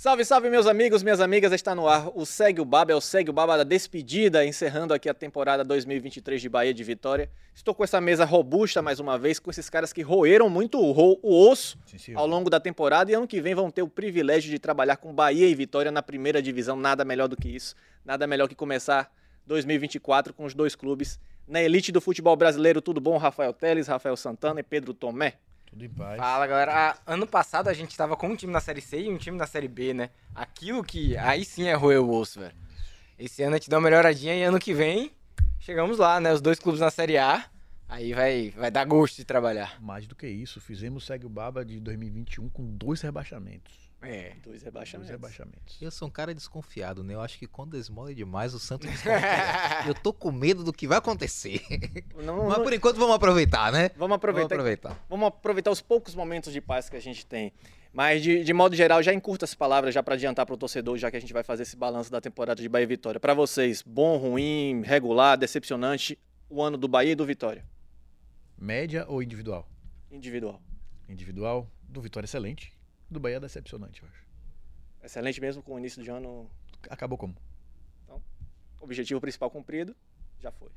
Salve, salve, meus amigos, minhas amigas, está no ar o Segue o Baba, é o Segue o Baba da despedida, encerrando aqui a temporada 2023 de Bahia de Vitória. Estou com essa mesa robusta mais uma vez, com esses caras que roeram muito o, osso ao longo da temporada e ano que vem vão ter o privilégio de trabalhar com Bahia e Vitória na primeira divisão, nada melhor do que isso, nada melhor que começar 2024 com os dois clubes na elite do futebol brasileiro. Tudo bom, Rafael Teles, Rafael Santana e Pedro Tomé? Tudo em paz. Fala, galera. Ah, ano passado a gente tava com um time na Série C e um time na Série B, né? Aquilo que aí sim é roer o osso, velho. Esse ano a gente dá uma melhoradinha e ano que vem chegamos lá, né? Os dois clubes na Série A. Aí vai, vai dar gosto de trabalhar. Mais do que isso, fizemos o Segue o Baba de 2021 com dois rebaixamentos. É. Dois Dois rebaixamentos. rebaixamentos. Eu sou um cara desconfiado, né? Eu acho que quando esmola demais, o santo desconfia. Eu tô com medo do que vai acontecer. Não- Mas não- por enquanto vamos aproveitar, né? Vamos aproveitar, Vamos aproveitar. Vamos aproveitar os poucos momentos de paz que a gente tem. Mas, de, de modo geral, já encurta as palavras, já para adiantar para o torcedor, já que a gente vai fazer esse balanço da temporada de Bahia e Vitória. Para vocês, bom, ruim, regular, decepcionante, o ano do Bahia e do Vitória? Média ou individual? Individual. Individual, do Vitória excelente. Do Bahia decepcionante, eu acho. Excelente mesmo com o início de ano. Acabou como? Objetivo principal cumprido, já foi.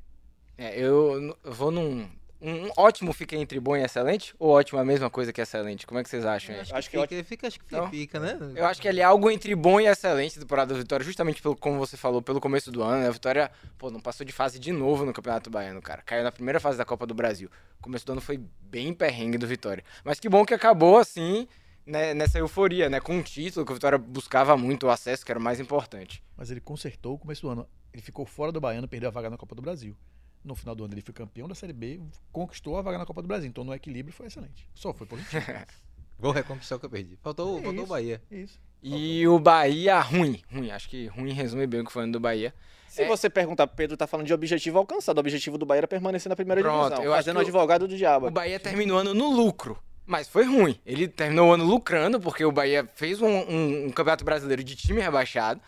É, eu vou num. Um ótimo fica entre bom e excelente? Ou ótimo é a mesma coisa que excelente? Como é que vocês acham? aí? Acho que fica, fica, acho que Então, fica, né? Eu acho que ele é algo entre bom e excelente da temporada da Vitória, justamente pelo como você falou, pelo começo do ano, né? A Vitória, pô, não passou de fase de novo no Campeonato Baiano, cara. Caiu na primeira fase da Copa do Brasil. O começo do ano foi bem perrengue do Vitória. Mas que bom que acabou assim, né, nessa euforia, né? Com um título que o Vitória buscava muito o acesso, que era o mais importante. Mas ele consertou o começo do ano. Ele ficou fora do Baiano, perdeu a vaga na Copa do Brasil. No final do ano ele foi campeão da Série B, conquistou a vaga na Copa do Brasil. Então no equilíbrio foi excelente. Só foi positivo. Vou reconquistar o que eu perdi. Faltou, É faltou o isso. Bahia. Isso. E o Bahia, ruim. Ruim. Acho que ruim resume bem o que foi o ano do Bahia. Se É. você perguntar, Pedro tá falando de objetivo alcançado. O objetivo do Bahia era permanecer na primeira Pronto, divisão, eu acho fazendo que o- advogado do diabo. O Bahia terminou o ano no lucro. Mas foi ruim. Ele terminou o ano lucrando, porque o Bahia fez um, um- um campeonato brasileiro de time rebaixado.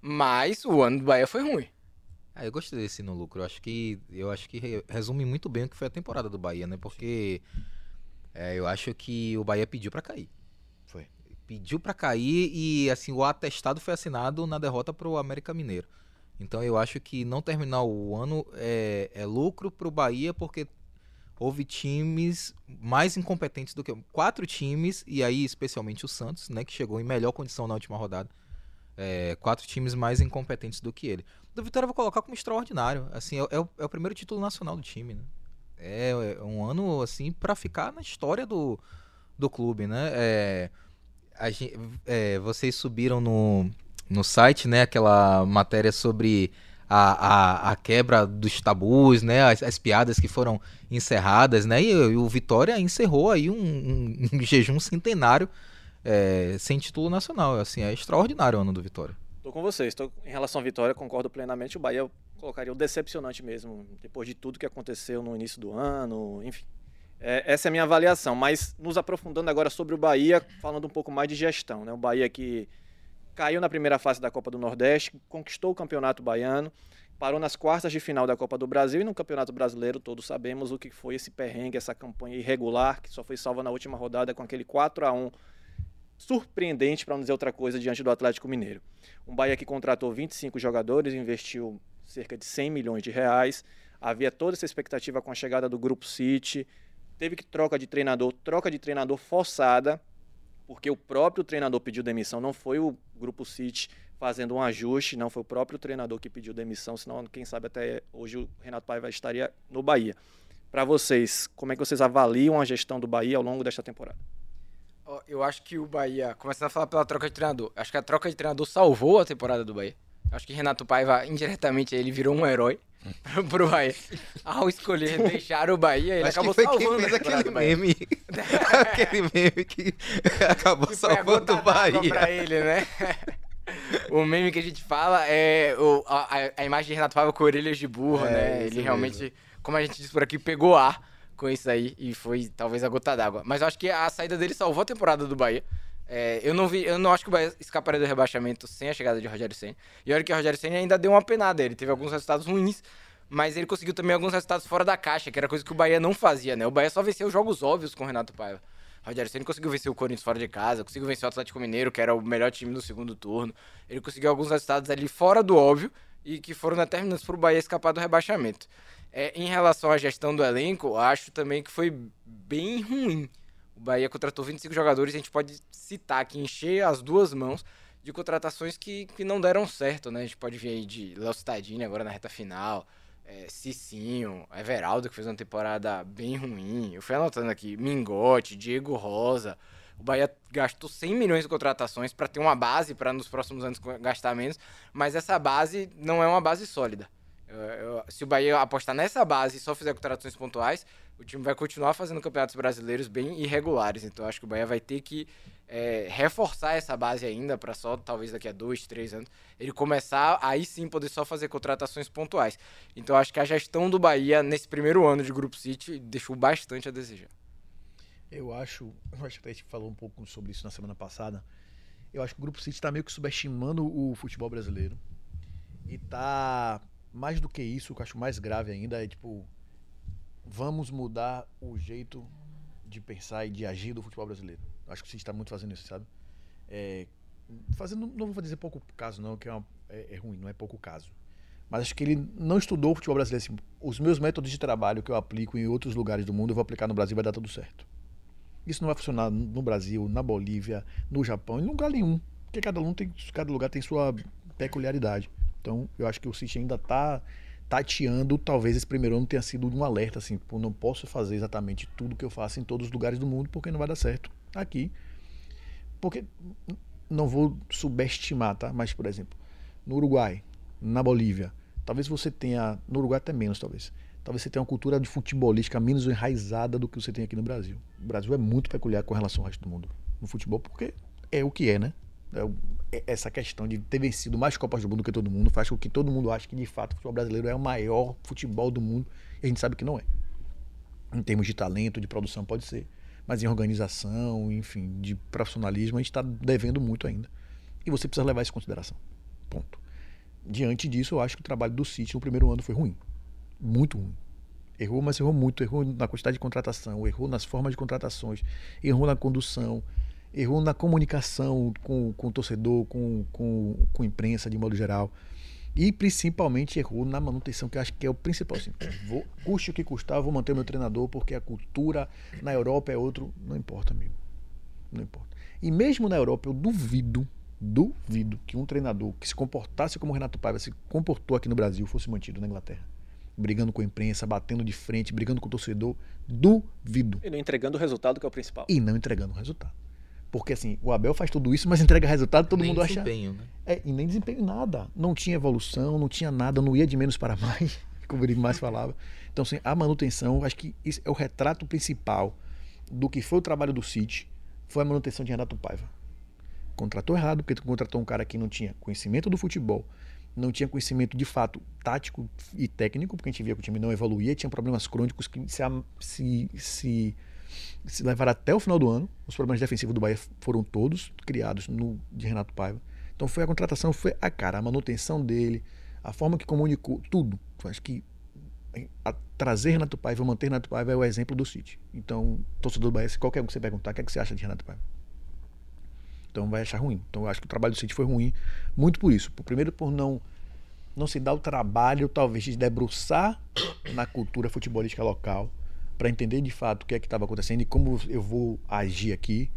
Mas o ano do Bahia foi ruim. Ah, eu gostei desse no lucro. Eu acho que eu acho que re- resume muito bem o que foi a temporada do Bahia, né? Porque é, eu acho que o Bahia pediu pra cair. Foi. Pediu pra cair e assim o atestado foi assinado na derrota pro América Mineiro. Então eu acho que não terminar o ano é, é lucro pro Bahia porque houve times mais incompetentes do que quatro times e aí especialmente o Santos, né, que chegou em melhor condição na última rodada. É, quatro times mais incompetentes do que ele. Do Vitória eu vou colocar como extraordinário. Assim, é, é o, é o primeiro título nacional do time, né? É, é um ano assim pra ficar na história do, do clube, né? É, a gen- é, vocês subiram no, no site, né? Aquela matéria sobre a, a, a quebra dos tabus, né? As, as piadas que foram encerradas, né? E, e o Vitória encerrou aí um, um- um jejum centenário é, sem título nacional. Assim, é extraordinário o ano do Vitória. Tô com vocês. Tô, em relação à vitória, concordo plenamente. O Bahia eu colocaria o decepcionante mesmo, depois de tudo que aconteceu no início do ano, enfim. É, essa é a minha avaliação. Mas nos aprofundando agora sobre o Bahia, falando um pouco mais de gestão. Né? O Bahia que caiu na primeira fase da Copa do Nordeste, conquistou o Campeonato Baiano, parou nas quartas de final da Copa do Brasil e no Campeonato Brasileiro todos sabemos o que foi esse perrengue, essa campanha irregular, que só foi salva na última rodada com aquele 4 a 1 surpreendente, para não dizer outra coisa, diante do Atlético Mineiro. Um Bahia que contratou 25 jogadores, investiu cerca de 100 milhões de reais. Havia toda essa expectativa com a chegada do Grupo City. Teve que troca de treinador, troca de treinador forçada, porque o próprio treinador pediu demissão, não foi o Grupo City fazendo um ajuste, não foi o próprio treinador que pediu demissão, senão quem sabe até hoje o Renato Paiva estaria no Bahia. Para vocês, como é que vocês avaliam a gestão do Bahia ao longo desta temporada? Eu acho que o Bahia, começando a falar pela troca de treinador, acho que a troca de treinador salvou a temporada do Bahia. Acho que Renato Paiva, indiretamente, ele virou um herói pro- Bahia. Ao escolher deixar o Bahia, ele Acho acabou que foi quem salvando fez a temporada aquele meme. aquele meme que acabou Que salvando o Bahia. pra ele, né? o meme que a gente fala é o- a, a- imagem de Renato Paiva com orelhas de burro, É, né? Ele realmente, como a gente diz por aqui, pegou ar com isso aí e foi talvez a gota d'água. Mas eu acho que a saída dele salvou a temporada do Bahia. É, eu não vi, eu não acho que o Bahia escaparia do rebaixamento sem a chegada de Rogério Senna. E olha que o Rogério Senna ainda deu uma penada, ele teve alguns resultados ruins, mas ele conseguiu também alguns resultados fora da caixa, que era coisa que o Bahia não fazia, né? O Bahia só venceu jogos óbvios com o Renato Paiva. Rogério Senna conseguiu vencer o Corinthians fora de casa, conseguiu vencer o Atlético Mineiro, que era o melhor time no segundo turno. Ele conseguiu alguns resultados ali fora do óbvio e que foram determinantes para o Bahia escapar do rebaixamento. É, em relação à gestão do elenco, acho também que foi bem ruim. O Bahia contratou 25 jogadores, a gente pode citar aqui, encher as duas mãos de contratações que, que não deram certo, né? A gente pode ver aí de Léo Cittadini agora na reta final, é, Cicinho, Everaldo, que fez uma temporada bem ruim. Eu fui anotando aqui, Mingote, Diego Rosa. O Bahia gastou 100 milhões de contratações para ter uma base para nos próximos anos gastar menos, mas essa base não é uma base sólida. Eu, eu, se o Bahia apostar nessa base e só fizer contratações pontuais, o time vai continuar fazendo campeonatos brasileiros bem irregulares. Então acho que o Bahia vai ter que é, reforçar essa base ainda para só talvez daqui a dois, três anos ele começar aí sim poder só fazer contratações pontuais. Então acho que a gestão do Bahia nesse primeiro ano de Grupo City deixou bastante a desejar. Eu acho, eu acho que a gente falou um pouco sobre isso na semana passada. Eu acho que o Grupo City está meio que subestimando o futebol brasileiro. E tá mais do que isso, o que eu acho mais grave ainda é tipo vamos mudar o jeito de pensar e de agir do futebol brasileiro. Acho que o City está muito fazendo isso, sabe? É, fazendo, não vou dizer pouco caso não, que é, uma, é, é, ruim, não é pouco caso. Mas acho que ele não estudou o futebol brasileiro. Assim, os meus métodos de trabalho que eu aplico em outros lugares do mundo, eu vou aplicar no Brasil vai dar tudo certo. Isso não vai funcionar no Brasil, na Bolívia, no Japão, em lugar nenhum. Porque cada, um tem, cada lugar tem sua peculiaridade. Então, eu acho que o City ainda está tateando, talvez esse primeiro ano tenha sido um alerta, assim, pô, não posso fazer exatamente tudo que eu faço em todos os lugares do mundo, porque não vai dar certo aqui. Porque não vou subestimar, tá? Mas, por exemplo, no Uruguai, na Bolívia, talvez você tenha, no Uruguai até menos, talvez. Talvez você tenha uma cultura de futebolística menos enraizada do que você tem aqui no Brasil. O Brasil é muito peculiar com relação ao resto do mundo no futebol, porque é o que é, né? É, é essa questão de ter vencido mais Copas do Mundo que todo mundo faz com que todo mundo ache que de fato o futebol brasileiro é o maior futebol do mundo e a gente sabe que não é. Em termos de talento, de produção, pode ser, mas em organização, enfim, de profissionalismo, a gente está devendo muito ainda. E você precisa levar isso em consideração. Ponto. Diante disso, eu acho que o trabalho do City no primeiro ano foi ruim. Muito ruim. Errou, mas errou muito. Errou na quantidade de contratação, errou nas formas de contratações, errou na condução, errou na comunicação com, com o torcedor, com, com, com a imprensa de modo geral. E principalmente errou na manutenção, que eu acho que é o principal. Assim, vou, custe o que custar, vou manter o meu treinador, porque a cultura na Europa é outro. Não importa, amigo. Não importa. E mesmo na Europa, eu duvido, duvido que um treinador que se comportasse como o Renato Paiva se comportou aqui no Brasil fosse mantido na Inglaterra. Brigando com a imprensa, batendo de frente, brigando com o torcedor. Duvido. E não entregando o resultado, que é o principal. E não entregando o resultado. Porque assim, o Abel faz tudo isso, mas entrega resultado, todo nem mundo acha. desempenho, né? É, e nem desempenho nada. Não tinha evolução, não tinha nada, não ia de menos para mais, como ele mais falava. Então, assim, a manutenção, acho que isso é o retrato principal do que foi o trabalho do City, foi a manutenção de Renato Paiva. Contratou errado, porque contratou um cara que não tinha conhecimento do futebol, não tinha conhecimento de fato tático e técnico, porque a gente via que o time não evoluía, tinha problemas crônicos que se, se, se se levar até o final do ano. Os problemas defensivos do Bahia foram todos criados no de Renato Paiva. Então foi a contratação, foi a cara, a manutenção dele, a forma que comunicou, tudo. Eu acho que a trazer Renato Paiva, manter Renato Paiva é o exemplo do City. Então, torcedor do Bahia, se qualquer um que você perguntar, o que, é que você acha de Renato Paiva? Então vai achar ruim. Então eu acho que o trabalho do City foi ruim, muito por isso. Primeiro por não não se dar o trabalho, talvez, de debruçar na cultura futebolística local para entender de fato o que é que estava acontecendo e como eu vou agir aqui.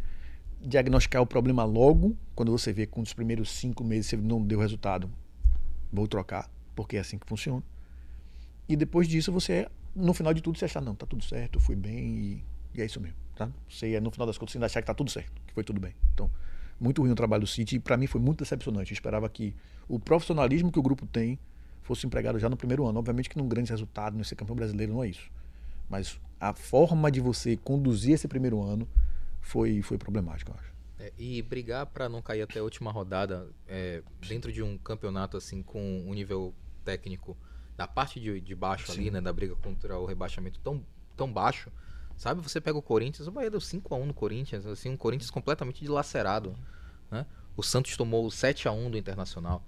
Diagnosticar o problema logo, quando você vê que nos primeiros cinco meses você não deu resultado, vou trocar, porque é assim que funciona. E depois disso você, no final de tudo, você achar, não, tá tudo certo, fui bem e, e é isso mesmo. Tá? Você, no final das contas, você ainda achar que tá tudo certo, que foi tudo bem. Então, muito ruim o trabalho do City e para mim foi muito decepcionante. Eu esperava que o profissionalismo que o grupo tem fosse empregado já no primeiro ano. Obviamente que num grande resultado, nesse campeão brasileiro, não é isso. Mas a forma de você conduzir esse primeiro ano foi, foi problemática, eu acho. É, e brigar para não cair até a última rodada é, dentro de um campeonato assim com um nível técnico da parte de, de baixo Sim. ali, né, da briga contra o rebaixamento tão, tão baixo, Sabe, você pega o Corinthians, o Bahia deu 5x1 no Corinthians, assim, um Corinthians completamente dilacerado. Né? O Santos tomou 7x1 do Internacional.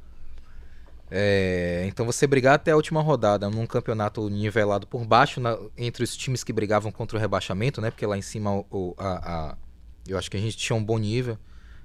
É, então você brigar até a última rodada num campeonato nivelado por baixo na- entre os times que brigavam contra o rebaixamento, né? Porque lá em cima o, o- a, a- eu acho que a gente tinha um bom nível.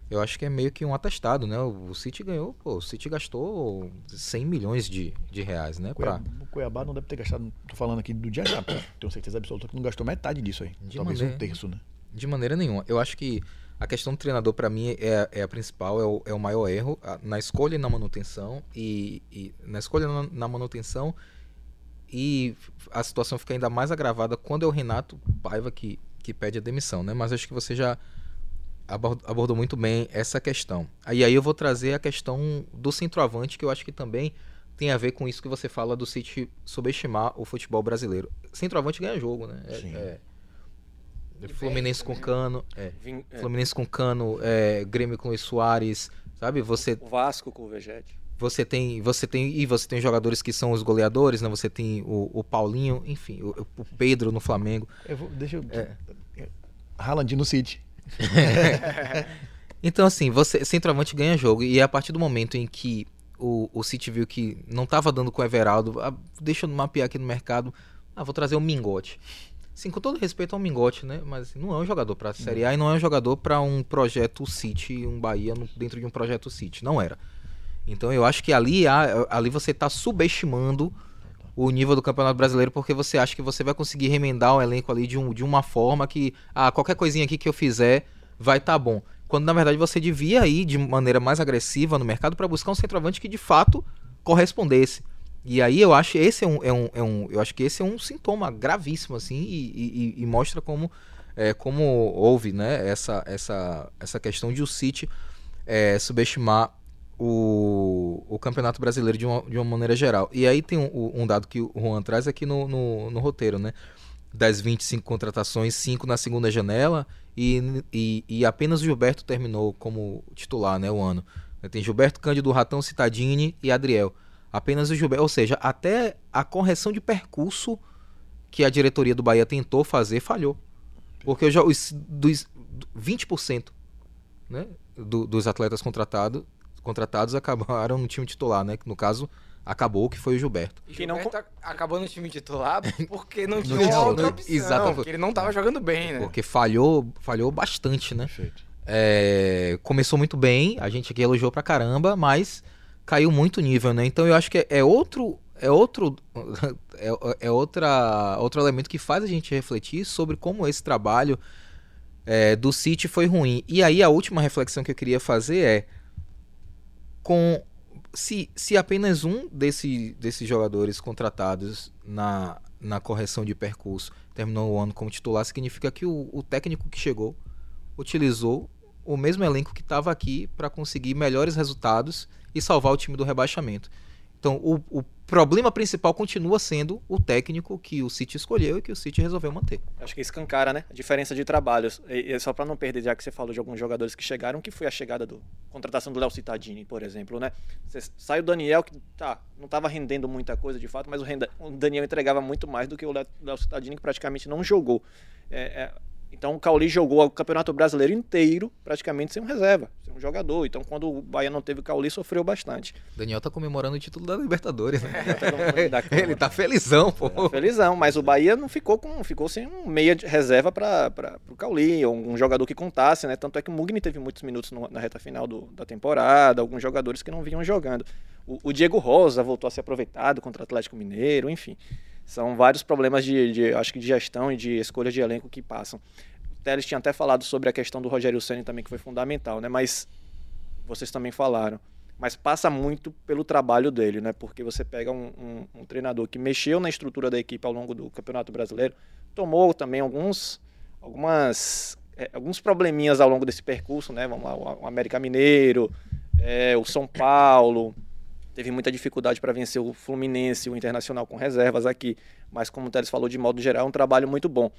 Eu acho que é meio que um atestado, né? O, o City ganhou, pô, o City gastou 100 milhões de, de reais, né? Pra, Cuiabá, o Cuiabá não deve ter gastado. Tô falando aqui do dia já. Tenho certeza absoluta que não gastou metade disso aí. De Talvez maneira- um terço, né? De maneira nenhuma. Eu acho que a questão do treinador, pra mim, é, é a principal, é o, é o maior erro na escolha e na manutenção. E, e na escolha e na, na manutenção. E a situação fica ainda mais agravada quando é o Renato Paiva que, que pede a demissão, né? Mas acho que você já abor- abordou muito bem essa questão. Aí aí eu vou trazer a questão do centroavante, que eu acho que também tem a ver com isso que você fala do City subestimar o futebol brasileiro. Centroavante ganha jogo, né? É- Sim. é- Fluminense com Cano, é. Vim- é, Fluminense com Cano, é, Grêmio com Luiz Soares, sabe? Você, o Vasco com o Vegete. você tem, você tem e você tem jogadores que são os goleadores, né? Você tem o, o Paulinho, enfim, o, o Pedro no Flamengo. Eu vou, deixa eu. É. Haaland no City. Então assim, você centroavante ganha jogo e é a partir do momento em que o, o City viu que não estava dando com o Everaldo, ah, deixa eu mapear aqui no mercado, ah, vou trazer o Mingote. Sim, com todo respeito ao Mingote, né? Mas não é um jogador para Série A e não é um jogador para um projeto City, um Bahia no- dentro de um projeto City. Não era. Então eu acho que ali, ali você está subestimando o nível do Campeonato Brasileiro porque você acha que você vai conseguir remendar o elenco ali de, um, de uma forma que ah, qualquer coisinha aqui que eu fizer vai estar bom. Quando na verdade você devia ir de maneira mais agressiva no mercado para buscar um centroavante que de fato correspondesse. E aí eu acho esse é um, é um, é um- eu acho que esse é um sintoma gravíssimo assim e, e- e mostra como é, como houve né essa essa essa questão de o City é, subestimar o, o Campeonato Brasileiro de uma, de uma maneira geral. E aí tem um, um dado que o Juan traz aqui no, no, no roteiro, né? Das 25 contratações, 5 na segunda janela e, e, e apenas o Gilberto terminou como titular, né? O ano. Tem Gilberto Cândido, Ratão Citadini e Adriel. Apenas o Gilberto, ou seja, até a correção de percurso que a diretoria do Bahia tentou fazer falhou. Porque eu já, os, dos 20% né, do- dos atletas contratados, contratados acabaram no time titular, né? Que no caso acabou, que foi o Gilberto. E Que não Gilberto ac- acabou no time titular porque não tinha outra opção. exatamente. Porque ele não tava jogando bem, né? Porque falhou, falhou bastante, né? Perfeito. É, começou muito bem, a gente aqui elogiou pra caramba, mas caiu muito o nível, né? Então eu acho que é, outro é outro é, é outra outro elemento que faz a gente refletir sobre como esse trabalho é, do City foi ruim. E aí a última reflexão que eu queria fazer é com se, se apenas um desse, desses jogadores contratados na, na correção de percurso terminou o ano como titular, significa que o, o técnico que chegou utilizou o mesmo elenco que estava aqui para conseguir melhores resultados e salvar o time do rebaixamento. Então, o, o problema principal continua sendo o técnico que o City escolheu e que o City resolveu manter. Acho que escancara, né? A diferença de trabalhos. E, e só para não perder, já que você falou de alguns jogadores que chegaram, que foi a chegada do contratação do Léo Cittadini, por exemplo, né? Você sai o Daniel, que tá, não estava rendendo muita coisa de fato, mas o, renda- o Daniel entregava muito mais do que o Léo Cittadini, que praticamente não jogou. É, é, então o Cauli jogou o Campeonato Brasileiro inteiro praticamente sem um reserva, sem um jogador. Então quando o Bahia não teve o Cauli, sofreu bastante. Daniel tá comemorando o título da Libertadores, né? Câmara. Ele tá felizão, pô. Tá Felizão, mas o Bahia não ficou com, ficou sem um meia de reserva para o Cauli, ou um jogador que contasse, né? Tanto é que o Mugni teve muitos minutos no- na reta final do- da temporada, alguns jogadores que não vinham jogando. O, o Diego Rosa voltou a ser aproveitado contra o Atlético Mineiro, enfim. São vários problemas de, de, acho que de gestão e de escolha de elenco que passam. O Teles tinha até falado sobre a questão do Rogério Ceni também, que foi fundamental, né? Mas vocês também falaram. Mas passa muito pelo trabalho dele, né? Porque você pega um, um- um treinador que mexeu na estrutura da equipe ao longo do Campeonato Brasileiro, tomou também alguns, algumas, é, alguns probleminhas ao longo desse percurso, né? Vamos lá, o o América Mineiro, é, o São Paulo, teve muita dificuldade para vencer o Fluminense, o Internacional com reservas aqui. Mas como o Teles falou, de modo geral, é um trabalho muito bom.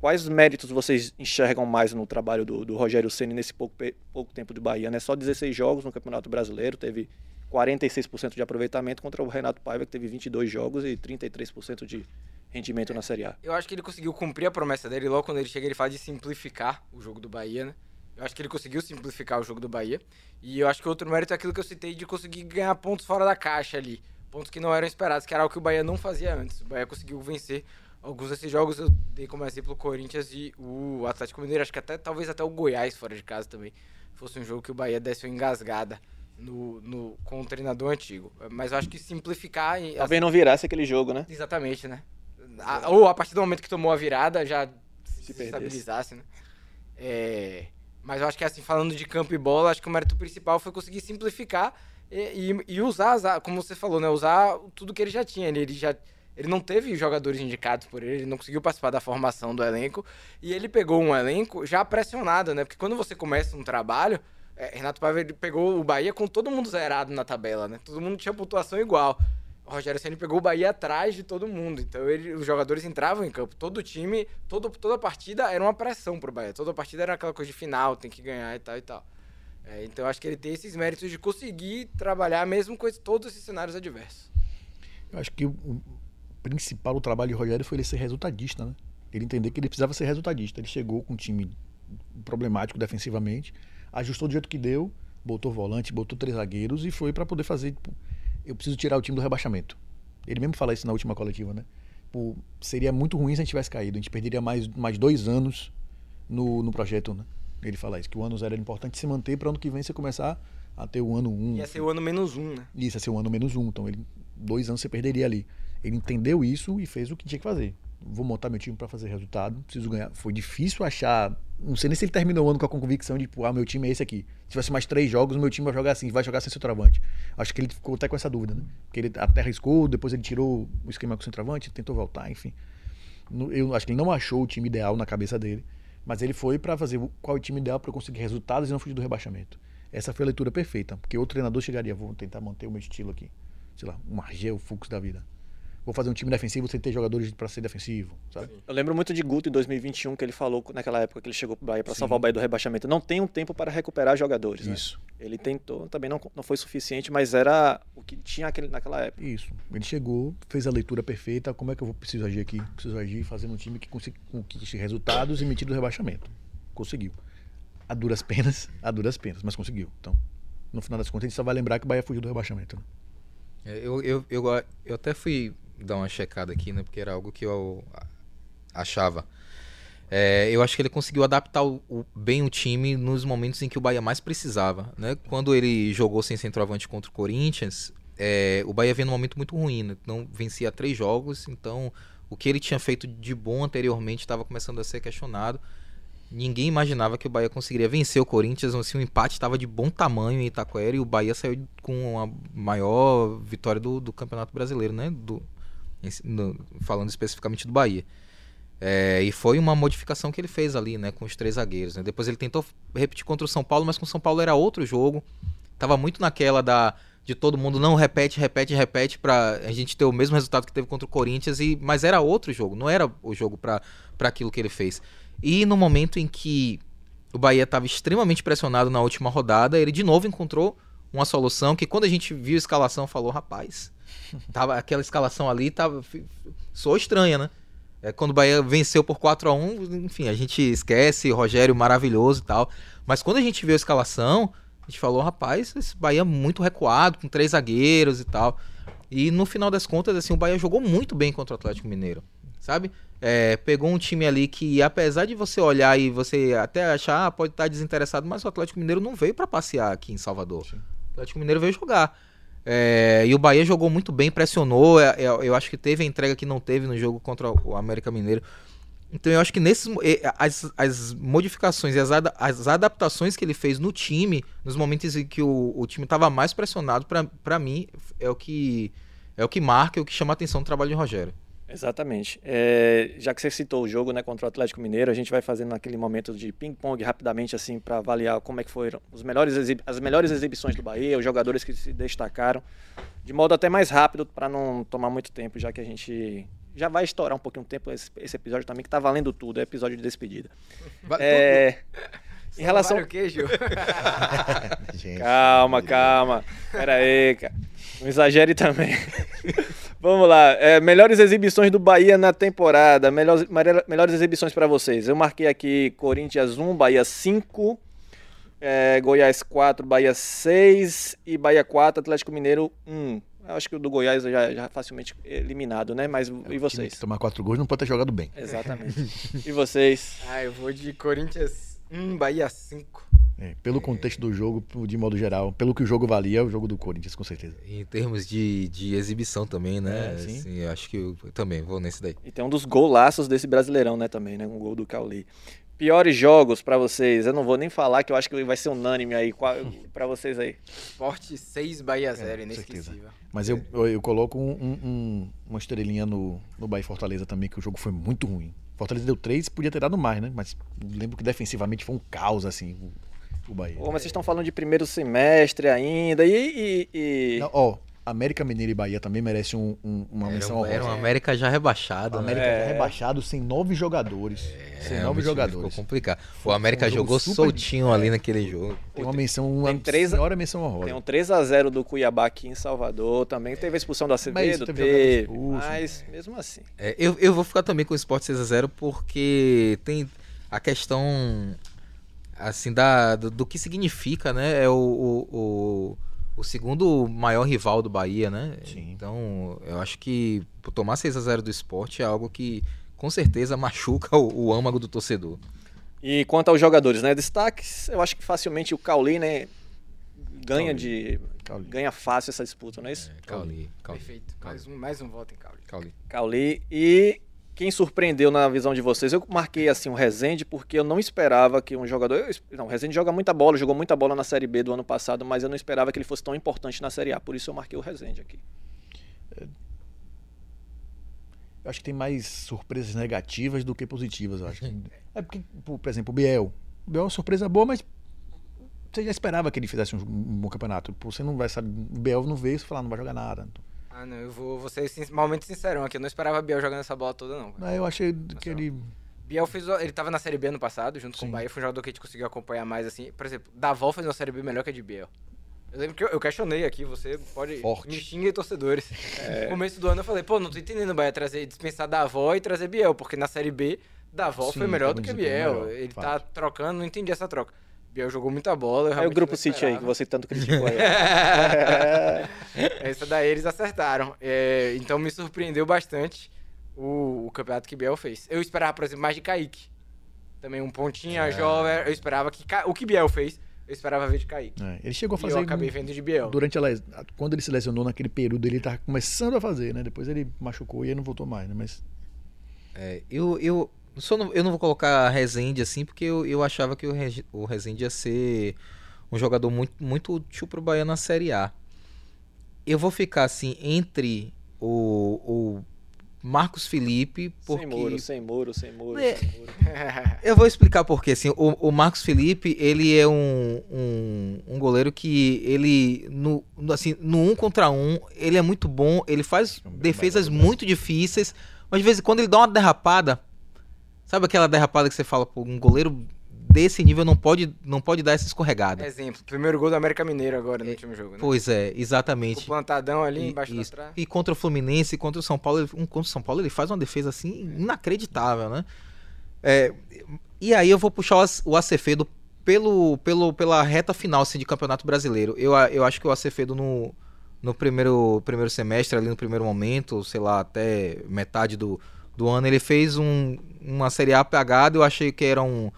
Quais méritos vocês enxergam mais no trabalho do, do Rogério Ceni nesse pouco, pouco tempo de Bahia? Né? Só 16 jogos no Campeonato Brasileiro, teve 46% de aproveitamento contra o Renato Paiva, que teve 22 jogos e 33% de, rendimento na Série A. Eu acho que ele conseguiu cumprir a promessa dele. Logo quando ele chega, ele fala de simplificar o jogo do Bahia, né? Eu acho que ele conseguiu simplificar o jogo do Bahia. E eu acho que outro mérito é aquilo que eu citei de conseguir ganhar pontos fora da caixa ali. Pontos que não eram esperados, que era algo que o Bahia não fazia antes. O Bahia conseguiu vencer alguns desses jogos. Eu dei como exemplo o Corinthians e o Atlético Mineiro. Acho que até talvez até o Goiás fora de casa também fosse um jogo que o Bahia desse uma engasgada no, no, com o treinador antigo. Mas eu acho que simplificar. e- Talvez não virasse aquele jogo, né? Exatamente, né? A- ou a partir do momento que tomou a virada já se, perdesse. estabilizasse, né? É, mas eu acho que assim, falando de campo e bola, acho que o mérito principal foi conseguir simplificar e, e- e usar, como você falou, né? Usar tudo que ele já tinha. Ele, ele já ele não teve jogadores indicados por ele, ele não conseguiu participar da formação do elenco e ele pegou um elenco já pressionado, né? Porque quando você começa um trabalho, é, Renato Paiva pegou o Bahia com todo mundo zerado na tabela, né? Todo mundo tinha pontuação igual. O Rogério Ceni pegou o Bahia atrás de todo mundo. Então ele, os jogadores entravam em campo. Todo time, todo, toda partida era uma pressão pro Bahia. Toda partida era aquela coisa de final, tem que ganhar e tal e tal. É, então acho que ele tem esses méritos de conseguir trabalhar mesmo com todos esses cenários adversos. Eu acho que o o principal do trabalho de Rogério foi ele ser resultadista, né? Ele entender que ele precisava ser resultadista. Ele chegou com um time problemático defensivamente, ajustou do jeito que deu, botou volante, botou três zagueiros e foi para poder fazer. tipo, eu preciso tirar o time do rebaixamento. Ele mesmo fala isso na última coletiva, né? Pô, seria muito ruim se a gente tivesse caído. A gente perderia mais, mais dois anos no, no projeto, né? Ele fala isso, que o ano zero era importante se manter para ano que vem você começar a ter o ano um. Ia ser o ano menos um, né? Isso, ia ser um ano menos um. Então, ele, dois anos você perderia ali. Ele entendeu isso e fez o que tinha que fazer. Vou montar meu time para fazer resultado, preciso ganhar. Foi difícil achar. Não sei nem se ele terminou o ano com a convicção de, tipo, ah, meu time é esse aqui. Se tivesse mais três jogos, meu time vai jogar assim, vai jogar sem centroavante. Acho que ele ficou até com essa dúvida, né? Porque ele até arriscou, depois ele tirou o esquema com o centroavante, tentou voltar, enfim. Eu acho que ele não achou o time ideal na cabeça dele, mas ele foi para fazer o- qual é o time ideal para conseguir resultados e não fugir do rebaixamento. Essa foi a leitura perfeita, porque outro treinador chegaria, vou tentar manter o meu estilo aqui, sei lá, um Margel, Fux da vida. Vou fazer um time defensivo sem ter jogadores para ser defensivo, sabe? Eu lembro muito de Guto em 2021, que ele falou naquela época que ele chegou pro Bahia para salvar o Bahia do rebaixamento. Não tem um tempo para recuperar jogadores. né? Isso, Ele tentou, também não, não foi suficiente, mas era o que tinha aquele, naquela época. isso. Ele chegou, fez a leitura perfeita, como é que eu vou preciso agir aqui? Preciso agir fazendo um time que consiga conquiste resultados e me tire do rebaixamento. Conseguiu. A duras penas, a duras penas, mas conseguiu. Então, no final das contas, a gente só vai lembrar que o Bahia fugiu do rebaixamento. Né? É, Eu, eu, eu, eu até fui dar uma checada aqui, né? Porque era algo que eu achava. É, eu acho que ele conseguiu adaptar o- o- bem o time nos momentos em que o Bahia mais precisava. Né? Quando ele jogou sem centroavante contra o Corinthians, é, o Bahia vinha num momento muito ruim. Né? Não vencia três jogos, então o que ele tinha feito de bom anteriormente estava começando a ser questionado. Ninguém imaginava que o Bahia conseguiria vencer o Corinthians. Assim, o empate estava de bom tamanho em Itaquera e o Bahia saiu com a maior vitória do, do Campeonato Brasileiro, né? Do, no- falando especificamente do Bahia. É, e foi uma modificação que ele fez ali, né? Com os três zagueiros. né? Depois ele tentou repetir contra o São Paulo, mas com o São Paulo era outro jogo. Tava muito naquela da de todo mundo não repete, repete, repete pra a gente ter o mesmo resultado que teve contra o Corinthians e mas era outro jogo, não era o jogo pra para aquilo que ele fez. E no momento em que o Bahia estava extremamente pressionado na última rodada, ele de novo encontrou uma solução que quando a gente viu a escalação falou, rapaz, tava aquela escalação ali tava soou estranha, né? É, quando o Bahia venceu por 4 a 1 enfim, a gente esquece, Rogério maravilhoso e tal. Mas quando a gente viu a escalação, a gente falou, rapaz, esse Bahia muito recuado, com três zagueiros e tal. E no final das contas, assim, o Bahia jogou muito bem contra o Atlético Mineiro, sabe? É, pegou um time ali que, apesar de você olhar e você até achar, ah, pode estar desinteressado, mas o Atlético Mineiro não veio para passear aqui em Salvador. O Atlético Mineiro veio jogar. É, e o Bahia jogou muito bem, pressionou. é, é, eu acho que teve a entrega que não teve no jogo contra o América Mineiro. Então eu acho que nesses as, as modificações e as, as adaptações que ele fez no time, nos momentos em que o, o time estava mais pressionado, pra mim, é o que é o que marca, é o que chama a atenção do trabalho de Rogério. Exatamente. É, já que você citou o jogo né, contra o Atlético Mineiro, a gente vai fazendo aquele momento de ping-pong rapidamente assim para avaliar como é que foram os melhores as melhores exibições do Bahia, os jogadores que se destacaram, de modo até mais rápido para não tomar muito tempo, já que a gente já vai estourar um pouquinho o tempo esse, esse episódio também que tá valendo tudo, é episódio de despedida. É, em relação Trabalho o quê, Gil? Gente, Calma, calma. Pera aí, cara. Não exagere também. Vamos lá. É, melhores exibições do Bahia na temporada. Melhores, melhores exibições pra vocês. Eu marquei aqui Corinthians 1, Bahia 5, é, Goiás 4, Bahia 6 e Bahia 4, Atlético Mineiro 1. Eu acho que o do Goiás já, já facilmente eliminado, né? Mas e Time que vocês? tomar quatro gols não pode ter jogado bem. Exatamente. e vocês? Ah, eu vou de Corinthians 1, Bahia 5. É, pelo contexto do jogo, de modo geral, pelo que o jogo valia, é o jogo do Corinthians, com certeza. Em termos de, de exibição também, né? É, sim. Assim, eu acho que eu também vou nesse daí. E tem um dos golaços desse Brasileirão, né, também, né? Um gol do Cauli. Piores jogos pra vocês. Eu não vou nem falar que eu acho que vai ser unânime aí pra vocês aí. Sport 6, Bahia 0, É, inesquecível. Mas eu, eu, eu coloco um- um- uma estrelinha no, no Bahia Fortaleza também, que o jogo foi muito ruim. Fortaleza deu três, podia ter dado mais, né? Mas lembro que defensivamente foi um caos, assim, o, o Bahia. Pô, mas vocês estão falando de primeiro semestre ainda. E. e- e- Não, ó, América Mineiro e Bahia também merecem um- um- uma Era, menção um- honrosa. era uma América já rebaixada, O né? América É. tá rebaixado sem nove jogadores. sem Realmente nove jogadores. Ficou complicado. O América um jogo jogou soltinho ali naquele jogo. Tem uma menção, uma Tem três- senhora menção honrosa. Tem um 3x0 do Cuiabá aqui em Salvador. Também teve a expulsão do Acevedo. teve Teve. jogador expulso. Mas mesmo assim. É, eu, eu vou ficar também com o Sport 6x0 porque tem a questão assim da, do, do que significa, né? É o, o, o, o segundo maior rival do Bahia, né? Sim. Então, eu acho que tomar 6x0 do Sport é algo que com certeza machuca o, o âmago do torcedor. E quanto aos jogadores, né? Destaques, eu acho que facilmente o Cauli, né? Ganha Cauli. de. Cauli. Ganha fácil essa disputa, não é isso? Cauli, Cauli, Perfeito. Mais um, mais um voto em Cauli. Cauli. Cauli. E quem surpreendeu na visão de vocês? Eu marquei assim o Rezende porque eu não esperava que um jogador. não, o Rezende joga muita bola, jogou muita bola na Série B do ano passado, mas eu não esperava que ele fosse tão importante na Série A. Por isso eu marquei o Rezende aqui. Eu acho que tem mais surpresas negativas do que positivas, acho. É porque, por exemplo, o Biel. O Biel é uma surpresa boa, mas você já esperava que ele fizesse um, bom campeonato. Você não vai saber. O Biel não veio e falar, não vai jogar nada. Ah, não, eu vou, vou ser malmente sincerão aqui. Eu não esperava Biel jogando essa bola toda, não. Aí eu achei que ele. Biel fez. Ele tava na Série B ano passado, junto com Sim. o Bahia. Foi um jogador que a gente conseguiu acompanhar mais, assim. Por exemplo, Davol fez uma Série B melhor que a de Biel. Eu lembro que eu, eu questionei aqui, você pode. Forte. Me xingue, torcedores. No começo do ano eu falei, pô, não tô entendendo o Bahia trazer, dispensar Davó e trazer Biel, porque na Série B, Sim, foi melhor tava do que desempenho Biel. melhor, Ele fato. tá trocando, não entendi essa troca. Biel jogou muita bola. Aí o Grupo City aí, que você tanto criticou aí. Essa daí eles acertaram. É, então me surpreendeu bastante o, o campeonato que Biel fez. Eu esperava, por exemplo, mais de Kaique. Também um pontinha, É. Jover. Eu esperava que. O que Biel fez, eu esperava ver de Kaique. é, ele chegou a E fazer. eu acabei um- vendo de Biel. Durante a les... Quando ele se lesionou naquele período, ele tava começando a fazer, né? Depois ele machucou e aí não voltou mais, né? Mas. É, eu, eu, não, eu não vou colocar Rezende assim, porque eu, eu achava que o, Regi- o Rezende ia ser um jogador muito, muito útil pro Bahia na Série A. Eu vou ficar assim entre o, o Marcos Felipe, porque. Sem muro, sem muro, sem muro. É. sem muro. Eu vou explicar porque assim, o, o Marcos Felipe, ele é um, um, um goleiro que ele no, assim, no um contra um, ele é muito bom, ele faz É defesas mais muito difíceis, mas de vez em quando ele dá uma derrapada. Sabe aquela derrapada que você fala, pô, um goleiro desse nível não pode não pode dar essa escorregada. Exemplo, primeiro gol do América Mineiro agora no último jogo, né? Pois é, O exatamente. plantadão ali E, embaixo da isso. trave. E contra o Fluminense, contra o São Paulo, ele, um contra o São Paulo, ele faz uma defesa assim inacreditável, né? É, e aí eu vou puxar o Ac- o Acevedo pelo, pelo, pela reta final assim, de Campeonato Brasileiro. Eu, eu acho que o Acevedo no, no primeiro, primeiro semestre, ali no primeiro momento, sei lá, até metade do, do ano, ele fez um, uma Série A pegada. Eu achei que era um,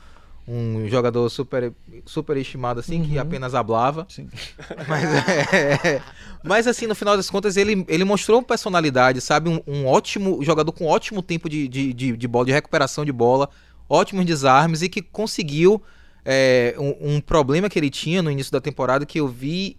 um jogador super, super estimado, assim, que Uhum. apenas hablava. Sim. Mas, é, mas assim, no final das contas, ele, ele mostrou personalidade, sabe? Um, um ótimo jogador com ótimo tempo de, de, de, de bola, de recuperação de bola, ótimos desarmes e que conseguiu é, um, um problema que ele tinha no início da temporada que eu vi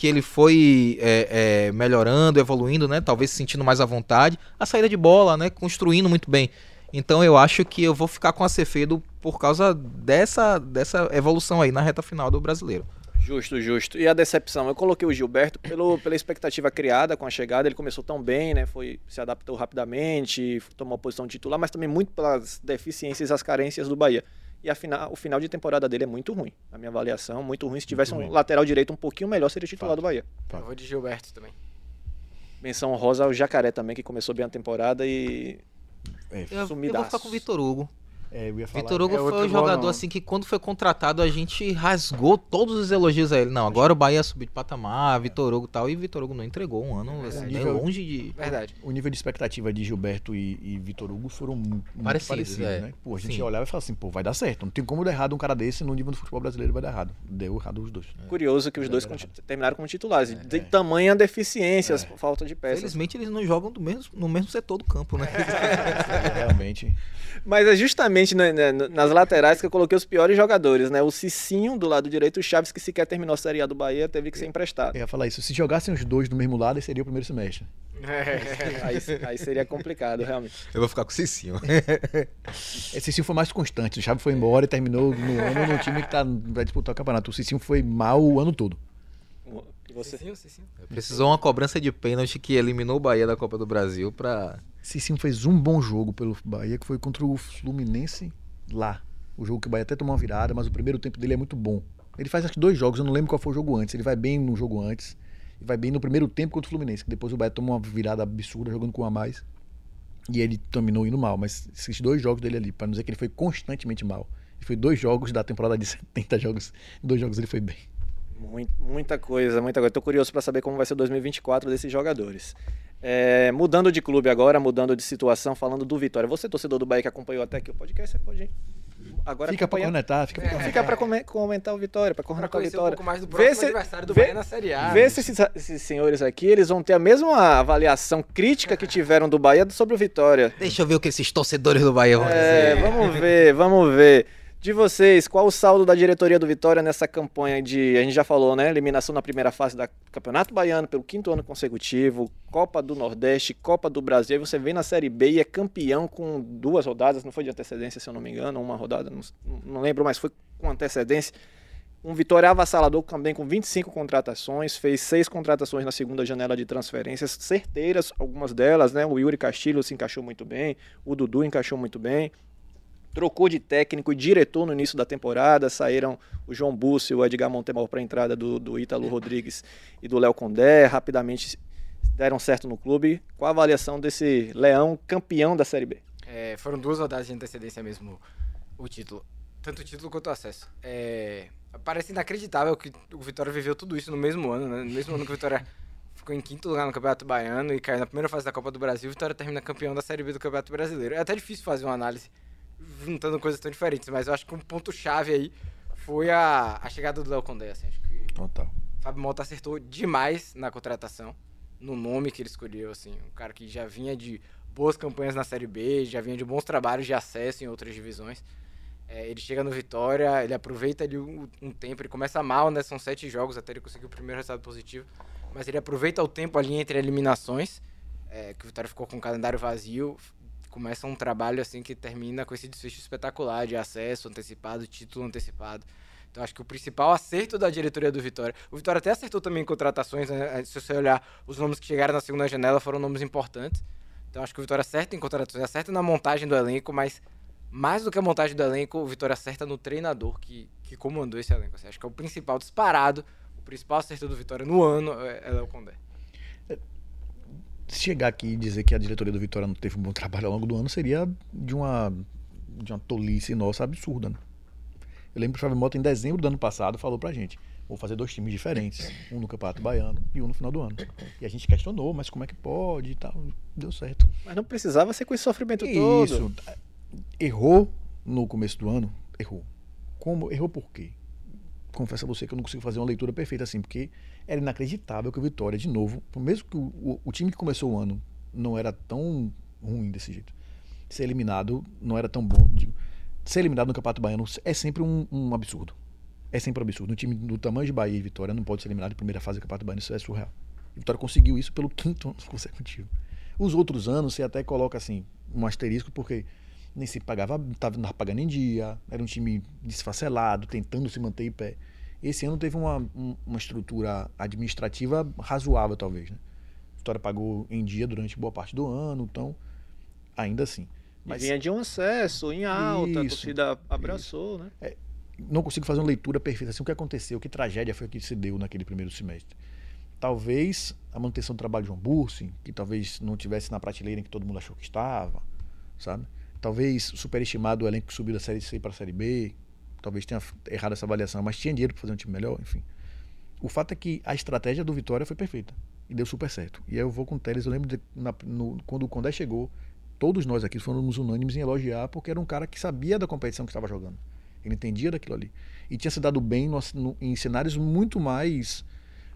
que ele foi é, é, melhorando, evoluindo, né? Talvez se sentindo mais à vontade. A saída de bola, né? Construindo muito bem. Então eu acho que eu vou ficar com a Cefedo por causa dessa, dessa evolução aí na reta final do brasileiro. Justo, justo. E a decepção? Eu coloquei o Gilberto pelo, pela expectativa criada com a chegada. Ele começou tão bem, né? Foi, se adaptou rapidamente, tomou a posição de titular, mas também muito pelas deficiências e as carências do Bahia. E a final, o final de temporada dele é muito ruim. Na minha avaliação, muito ruim. Se tivesse um ruim. lateral direito um pouquinho melhor, seria titular do Bahia. Eu vou de Gilberto também. menção rosa ao Jacaré também, que começou bem a temporada e É, Eu, eu vou ficar com o Vitor Hugo. É, eu ia falar. Vitor Hugo é foi o jogador não. assim que quando foi contratado a gente rasgou todos os elogios a ele. Não, agora o Bahia subiu de patamar, Vitor Hugo e tal, e Vitor Hugo não entregou um ano assim, nível- longe de... Verdade. O nível de expectativa de Gilberto e, e Vitor Hugo foram mu- muito Parecidos, parecidos, é. né? Pô, a gente Sim. olhava e falava assim, pô, vai dar certo. Não tem como dar errado um cara desse no nível do futebol brasileiro, vai dar errado. Deu errado os dois. curioso que os dois É. terminaram como titulares. De tamanha deficiência, por falta de peças. Felizmente eles não jogam do mesmo, no mesmo setor do campo, né? Realmente. Mas é justamente na- na- nas laterais que eu coloquei os piores jogadores, né? O Cicinho do lado direito, o Chaves que sequer terminou a Série A do Bahia, teve que ser emprestado. Eu ia falar isso. Se jogassem os dois do mesmo lado, seria o primeiro semestre. Aí, aí seria complicado, realmente. Eu vou ficar com o Cicinho. Esse sim foi mais constante. O Chaves foi embora e terminou no ano no time que tá, vai disputar o campeonato. O Cicinho foi mal o ano todo. E você? Sim, sim, sim. Precisou uma cobrança de pênalti que eliminou o Bahia da Copa do Brasil pra... Cicinho fez um bom jogo pelo Bahia, que foi contra o Fluminense lá. O jogo que o Bahia até tomou uma virada, mas o primeiro tempo dele é muito bom. Ele faz acho que dois jogos, eu não lembro qual foi o jogo antes. Ele vai bem no jogo antes. E vai bem no primeiro tempo contra o Fluminense, que depois o Bahia tomou uma virada absurda jogando com um a mais. E ele terminou indo mal. Mas esses dois jogos dele ali, pra não dizer que ele foi constantemente mal. E foi dois jogos da temporada de 70 jogos. Em dois jogos ele foi bem. Muito- muita coisa, muita coisa. Tô curioso para saber como vai ser 2024 desses jogadores. É, mudando de clube agora, mudando de situação, falando do Vitória. Você, torcedor do Bahia que acompanhou até aqui o podcast, você pode agora fica pra acompanhar. conectar, fica pra Fica para comentar o Vitória, para Pra comentar o conhecer um Vitória. pouco mais do Vê próximo se- adversário do vê- Bahia na Série A. Vê se esses, esses senhores aqui, eles vão ter a mesma avaliação crítica que tiveram do Bahia sobre o Vitória. Deixa eu ver o que esses torcedores do Bahia vão É, dizer. vamos ver, vamos ver. De vocês, qual o saldo da diretoria do Vitória nessa campanha de, a gente já falou, né? Eliminação na primeira fase da Campeonato Baiano pelo quinto ano consecutivo, Copa do Nordeste, Copa do Brasil. Você vem na Série B e é campeão com duas rodadas, não foi de antecedência, se eu não me engano, uma rodada, não, não lembro, mas foi com antecedência. Um Vitória avassalador também com 25 contratações, fez seis contratações na segunda janela de transferências, certeiras, algumas delas, né? O Yuri Castilho se encaixou muito bem, o Dudu encaixou muito bem. Trocou de técnico e diretor no início da temporada, saíram o João Búcio e o Edgar Montemor para a entrada do, do Ítalo Rodrigues e do Léo Condé, rapidamente deram certo no clube. Qual a avaliação desse Leão campeão da Série B? É, foram duas rodadas de antecedência mesmo o título. Tanto o título quanto o acesso. É, parece inacreditável que o Vitória viveu tudo isso no mesmo ano, né? No mesmo ano que o Vitória ficou em quinto lugar no Campeonato Baiano e caiu na primeira fase da Copa do Brasil, o Vitória termina campeão da Série B do Campeonato Brasileiro. É até difícil fazer uma análise juntando coisas tão diferentes, mas eu acho que um ponto-chave aí foi a, a chegada do Léo Condé. Assim, acho que Total. Fábio Mota acertou demais na contratação, no nome que ele escolheu, assim, um cara que já vinha de boas campanhas na Série B, já vinha de bons trabalhos de acesso em outras divisões. É, ele chega no Vitória, ele aproveita ali um, um tempo, ele começa mal, né? São sete jogos até ele conseguir o primeiro resultado positivo, mas ele aproveita o tempo ali entre eliminações, é, que o Vitória ficou com o calendário vazio, começa um trabalho assim que termina com esse desfecho espetacular de acesso antecipado, título antecipado. Então acho que o principal acerto da diretoria do Vitória. O Vitória até acertou também em contratações, né? Se você olhar os nomes que chegaram na segunda janela foram nomes importantes. Então acho que o Vitória acerta em contratações, acerta na montagem do elenco, mas mais do que a montagem do elenco, o Vitória acerta no treinador que, que comandou esse elenco. Assim, acho que é o principal disparado, o principal acerto do Vitória no ano é, é Léo Condé. Chegar aqui e dizer que a diretoria do Vitória não teve um bom trabalho ao longo do ano seria de uma, de uma tolice nossa absurda. Né? Eu lembro que o Flávio Mota, em dezembro do ano passado, falou pra gente: vou fazer dois times diferentes, um no Campeonato Baiano e um no final do ano. E a gente questionou, mas como é que pode e tal. Deu certo. Mas não precisava ser com esse sofrimento todo. Isso. Errou no começo do ano? Errou. Como? Errou por quê? Confesso a você que eu não consigo fazer uma leitura perfeita assim, porque era inacreditável que o Vitória, de novo, mesmo que o, o, o time que começou o ano não era tão ruim desse jeito, ser eliminado não era tão bom. Digo, ser eliminado no Campeonato Baiano é sempre um, um absurdo. É sempre um absurdo. Um time do tamanho de Bahia e Vitória não pode ser eliminado em primeira fase do Campeonato Baiano, isso é surreal. E Vitória conseguiu isso pelo quinto ano consecutivo. Os outros anos você até coloca assim, um asterisco, porque nem se pagava, estava pagando em dia, era um time desfacelado, tentando se manter em pé. Esse ano teve uma, um, uma estrutura administrativa razoável, talvez. Né? A Vitória pagou em dia durante boa parte do ano, então, ainda assim. Mas vinha de um acesso em alta, a Isso, torcida abraçou, né? Não consigo fazer uma leitura perfeita assim, o que aconteceu, que tragédia foi que se deu naquele primeiro semestre. talvez a manutenção do trabalho de João Bursi, que talvez não tivesse na prateleira em que todo mundo achou que estava, sabe? Talvez superestimado o elenco que subiu da Série C para a Série B, talvez tenha errado essa avaliação, mas tinha dinheiro para fazer um time melhor, enfim. O fato é que a estratégia do Vitória foi perfeita e deu super certo. E aí eu vou com o Teles, eu lembro de, na, no, quando o Condé chegou, todos nós aqui fomos unânimes em elogiar, porque era um cara que sabia da competição que estava jogando. Ele entendia daquilo ali. E tinha se dado bem no, no, em cenários muito mais,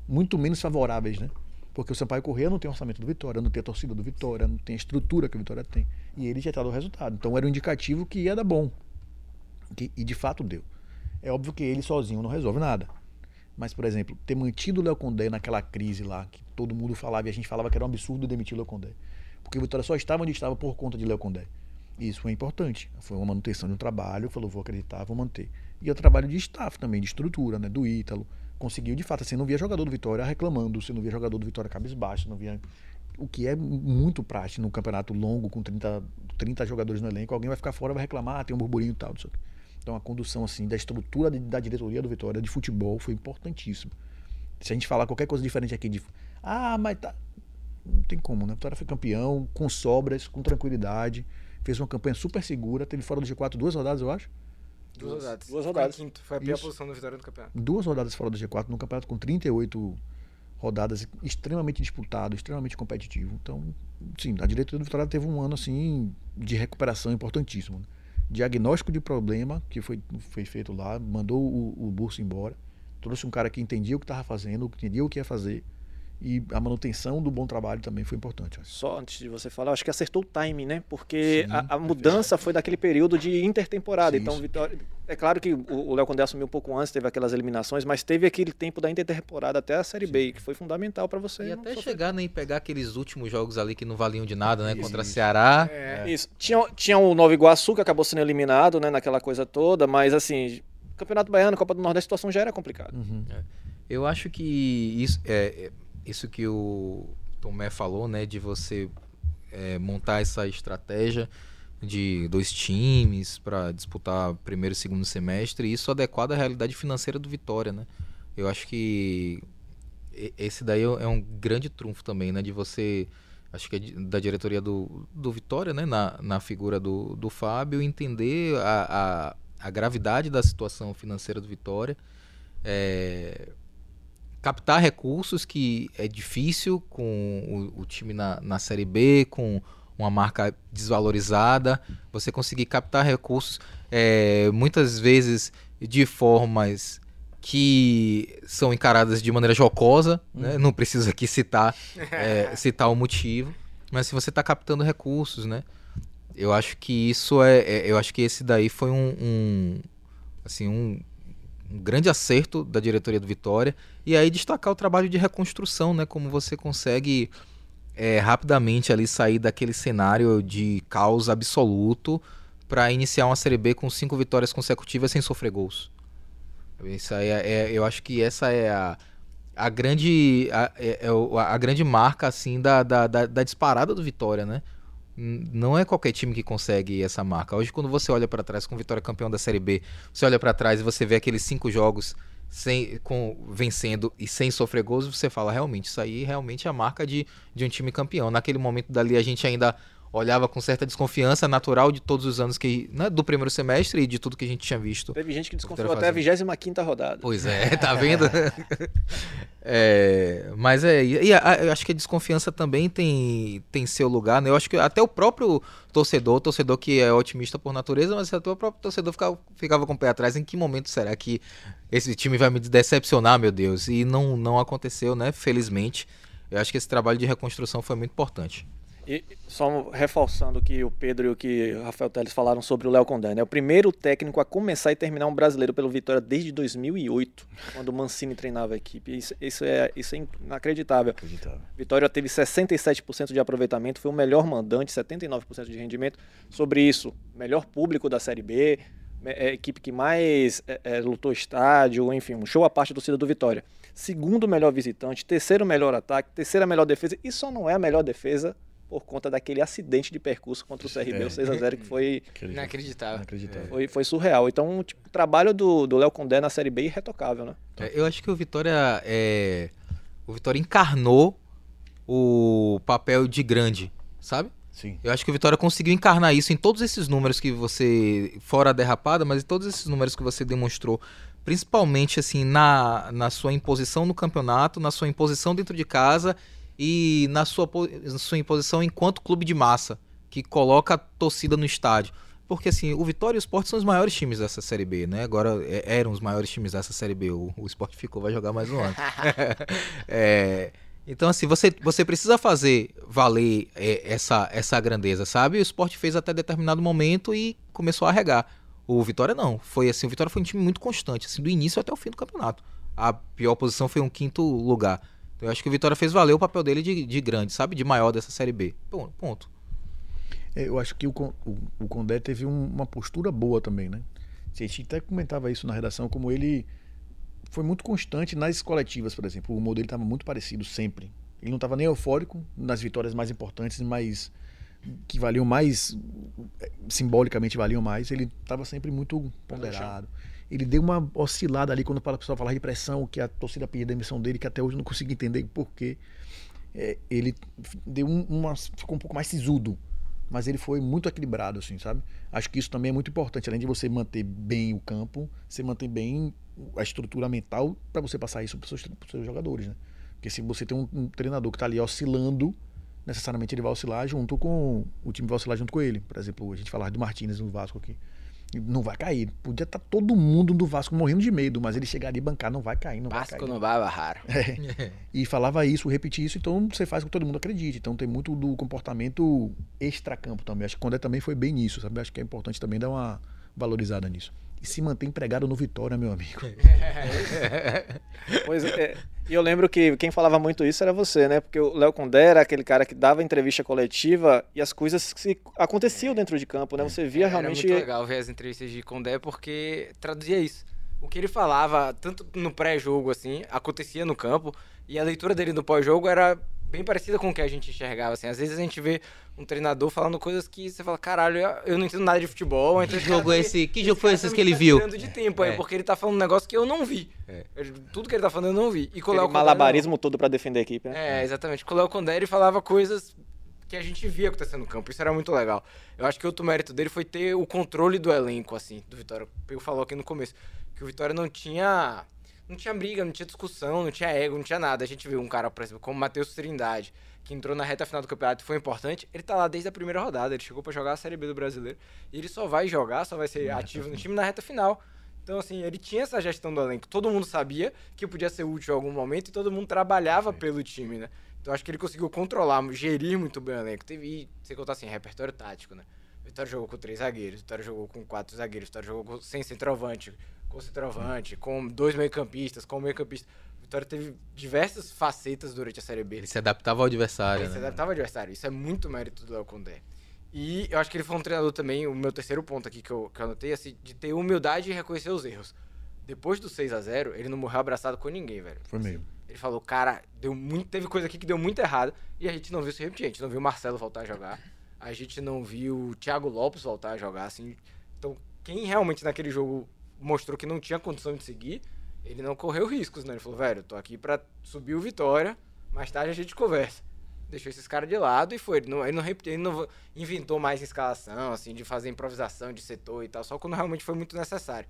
muito menos favoráveis, né? Porque o Sampaio Corrêa não tem orçamento do Vitória, não tem a torcida do Vitória, não tem a estrutura que o Vitória tem. E ele já está do resultado. Então era um indicativo que ia dar bom. Que, e de fato deu. É óbvio que ele sozinho não resolve nada. Mas, por exemplo, ter mantido o Léo Condé naquela crise lá, que todo mundo falava e a gente falava que era um absurdo demitir o Léo Condé. Porque o Vitória só estava onde estava por conta de Léo Condé. Isso foi importante. Foi uma manutenção de um trabalho, falou, vou acreditar, vou manter. E o trabalho de staff também, de estrutura, né? Do Ítalo. Conseguiu, de fato, assim, não via jogador do Vitória reclamando, você não via jogador do Vitória cabisbaixo, não via. O que é muito prático num campeonato longo, com 30, 30 jogadores no elenco, alguém vai ficar fora, vai reclamar, ah, tem um burburinho e tal. Não sei o quê. Então a condução assim da estrutura de, da diretoria do Vitória de futebol foi importantíssimo. Se a gente falar qualquer coisa diferente aqui de ah, mas tá não tem como, né? O Vitória foi campeão com sobras, com tranquilidade, fez uma campanha super segura, teve fora do G4 duas rodadas, eu acho. Duas rodadas. Duas rodadas. Foi, foi a pior Isso. posição do Vitória no campeonato. Duas rodadas fora do G4 num campeonato com 38 rodadas extremamente disputado, extremamente competitivo. Então, sim, a diretoria do Vitória teve um ano assim de recuperação importantíssimo. né? Diagnóstico de problema que foi, foi feito lá, mandou o, o embora, trouxe um cara que entendia o que estava fazendo, entendia o que ia fazer. E a manutenção do bom trabalho também foi importante. Só antes de você falar, acho que acertou o time, né? Porque Sim, a, a mudança foi daquele período de intertemporada. Sim, então, isso. Vitória. É claro que o Léo Condé assumiu um pouco antes, teve aquelas eliminações, mas teve aquele tempo da intertemporada até a Série B, que foi fundamental para você. E até sofrer. chegar né, e pegar aqueles últimos jogos ali que não valiam de nada, né? Contra Isso. Ceará. É, Isso. Tinha, tinha o Nova Iguaçu, que acabou sendo eliminado, né, naquela coisa toda, mas assim, Campeonato Baiano, Copa do Nordeste, a situação já era complicada. Uhum. Eu acho que isso, é, é, isso que o Tomé falou, né? De você é, montar essa estratégia de dois times para disputar primeiro e segundo semestre, isso adequado à realidade financeira do Vitória, né? Eu acho que esse daí é um grande trunfo também, né? De você, acho que é da diretoria do, do Vitória, né? Na, na figura do, do Fábio, entender a, a, a gravidade da situação financeira do Vitória. É, captar recursos que é difícil com o, o time na, na Série B, com uma marca desvalorizada. Você conseguir captar recursos é, muitas vezes de formas que são encaradas de maneira jocosa, né? não preciso aqui citar, é, citar o motivo, mas se você está captando recursos, né? Eu acho que isso é, é- eu acho que esse daí foi um, um assim um, um grande acerto da diretoria do Vitória e aí destacar o trabalho de reconstrução, né? Como você consegue é, rapidamente ali sair daquele cenário de caos absoluto para iniciar uma Série B com cinco vitórias consecutivas sem sofrer gols. Isso é, é- eu acho que essa é a, a grande a, é- é o- a grande marca assim da, da, da, da disparada do Vitória, né? Não é qualquer time que consegue essa marca. Hoje, quando você olha para trás com Vitória campeão da Série B, você olha para trás e você vê aqueles cinco jogos sem, com, vencendo e sem sofrer gols, você fala, realmente, isso aí realmente é a marca de, de um time campeão. Naquele momento dali, a gente ainda olhava com certa desconfiança natural de todos os anos que né, do primeiro semestre e de tudo que a gente tinha visto. Teve gente que desconfiou até a 25 rodada. Pois é, tá vendo? É, mas é, e a- eu acho que a desconfiança também tem, tem seu lugar, né? Eu acho que até o próprio torcedor, torcedor que é otimista por natureza, mas até o próprio torcedor ficava, ficava com o pé atrás. Em que momento será que esse time vai me decepcionar, meu Deus? E não, não aconteceu, né? Felizmente. Eu acho que esse trabalho de reconstrução foi muito importante. E só reforçando o que o Pedro e o que o Rafael Teles falaram sobre o Léo Condé, né? O primeiro técnico a começar e terminar um brasileiro pelo Vitória desde 2008, quando o Mancini treinava a equipe. Isso, isso é, isso é inacreditável. Acreditável. Vitória teve 67% de aproveitamento, foi o melhor mandante, 79% de rendimento. Sobre isso, melhor público da Série B, é equipe que mais é, é, lutou estádio, enfim, um show à parte do torcida do Vitória. Segundo melhor visitante, terceiro melhor ataque, terceira melhor defesa, e só não é a melhor defesa por conta daquele acidente de percurso contra o CRB, É. o 6x0, que foi, Inacreditável. Inacreditável. foi, foi surreal. Então, tipo, o trabalho do do Léo Condé na Série B é irretocável, né? É, eu acho que o Vitória é O Vitória encarnou o papel de grande, sabe? Sim. Eu acho que o Vitória conseguiu encarnar isso em todos esses números que você. Fora a derrapada, mas em todos esses números que você demonstrou. Principalmente assim, na, na sua imposição no campeonato, na sua imposição dentro de casa e na sua, sua imposição enquanto clube de massa, que coloca a torcida no estádio. Porque assim, o Vitória e o Sport são os maiores times dessa Série B, né? Agora é- eram os maiores times dessa Série B. O, o Sport ficou, vai jogar mais um ano. É, então, assim, você, você precisa fazer valer é, essa, essa grandeza, sabe? O Sport fez até determinado momento e começou a regar. O Vitória não. Foi assim, o Vitória foi um time muito constante, assim, do início até o fim do campeonato. A pior posição foi um quinto lugar. Então, eu acho que o Vitória fez valer o papel dele de, de grande, sabe? De maior dessa Série B. Pon- Ponto. É, Eu acho que o, o, o Condé teve um- uma postura boa também, né? A gente até comentava isso na redação, como ele foi muito constante nas coletivas, por exemplo. O humor dele estava muito parecido sempre. Ele não estava nem eufórico nas vitórias mais importantes, mas que valiam mais, eh, simbolicamente valiam mais. Ele estava sempre muito ponderado. Ele deu uma oscilada ali quando o pessoal falava de pressão, que a torcida pedia a demissão dele, que até hoje eu não consigo entender por quê. É, ele deu um- uma, ficou um pouco mais sisudo mas ele foi muito equilibrado, assim, sabe? Acho que isso também é muito importante. Além de você manter bem o campo, você mantém bem a estrutura mental para você passar isso para os seus, seus jogadores, né? Porque se você tem um, um treinador que está ali oscilando, necessariamente ele vai oscilar junto com. O time vai oscilar junto com ele. Por exemplo, a gente falava do Martinez no Vasco aqui. Não vai cair. Podia estar todo mundo do Vasco morrendo de medo, mas ele chegaria e bancar, não vai cair, não vai Vasco cair. no Baba raro. É. E falava isso, repetia isso, então você faz com que todo mundo acredite. Então tem muito do comportamento extracampo também. Acho que Condé também foi bem nisso, sabe? Acho que é importante também dar uma valorizada nisso. E se manter empregado no Vitória, meu amigo. Pois é. E eu lembro que quem falava muito isso era você, né? Porque o Léo Condé era aquele cara que dava entrevista coletiva e as coisas que se- aconteciam dentro de campo, né? Você via realmente. Era muito legal ver as entrevistas de Condé porque traduzia isso. O que ele falava, tanto no pré-jogo, assim, acontecia no campo, e a leitura dele no pós-jogo era bem parecida com o que a gente enxergava, assim. Às vezes a gente vê um treinador falando coisas que você fala, caralho, eu- eu não entendo nada de futebol. então Que cara jogo é esse? Que jogo foi esse tá que ele viu? de tempo aí, É. porque ele tá falando um negócio que eu não vi. É. Eu- tudo que ele tá falando eu não vi. E com o Condé, não. malabarismo todo pra defender a equipe, né? É, exatamente. Com o Léo Condé ele falava coisas que a gente via acontecendo no campo. Isso era muito legal. Eu acho que outro mérito dele foi ter o controle do elenco, assim, do Vitória. O Pego falou aqui no começo. Que o Vitória não tinha. Não tinha briga, não tinha discussão, não tinha ego, não tinha nada. A gente viu um cara, por exemplo, como o Matheus Trindade, que entrou na reta final do campeonato e foi importante. Ele tá lá desde a primeira rodada. Ele chegou pra jogar a Série B do brasileiro. E ele só vai jogar, só vai ser ativo no time na reta final. Então, assim, ele tinha essa gestão do elenco. Todo mundo sabia que podia ser útil em algum momento e todo mundo trabalhava pelo time, né? Então, acho que ele conseguiu controlar, gerir muito bem o elenco. Teve, e, sem contar assim, repertório tático, né? Vitória jogou com três zagueiros, Vitória jogou com quatro zagueiros, Vitória jogou com- sem centroavante, com centroavante, com dois meio-campistas, com meio-campista. Vitória teve diversas facetas durante a Série B. Ele se adaptava ao adversário, Ele se né? adaptava ao adversário. Isso é muito mérito do Léo Condé. E eu acho que ele foi um treinador também, o meu terceiro ponto aqui que eu, que eu anotei, assim, de ter humildade e reconhecer os erros. Depois do 6 a 0 ele não morreu abraçado com ninguém, velho. Foi mesmo. Ele falou, cara, deu muito, teve coisa aqui que deu muito errado e a gente não viu se repetir. A gente não viu o Marcelo voltar a jogar. A gente não viu o Thiago Lopes voltar a jogar, assim. Então, quem realmente naquele jogo mostrou que não tinha condição de seguir, ele não correu riscos, né? Ele falou, velho, tô aqui pra subir o Vitória, mais tarde a gente conversa. Deixou esses caras de lado e foi. Ele não, ele não ele não inventou mais escalação, assim, de fazer improvisação de setor e tal, só quando realmente foi muito necessário.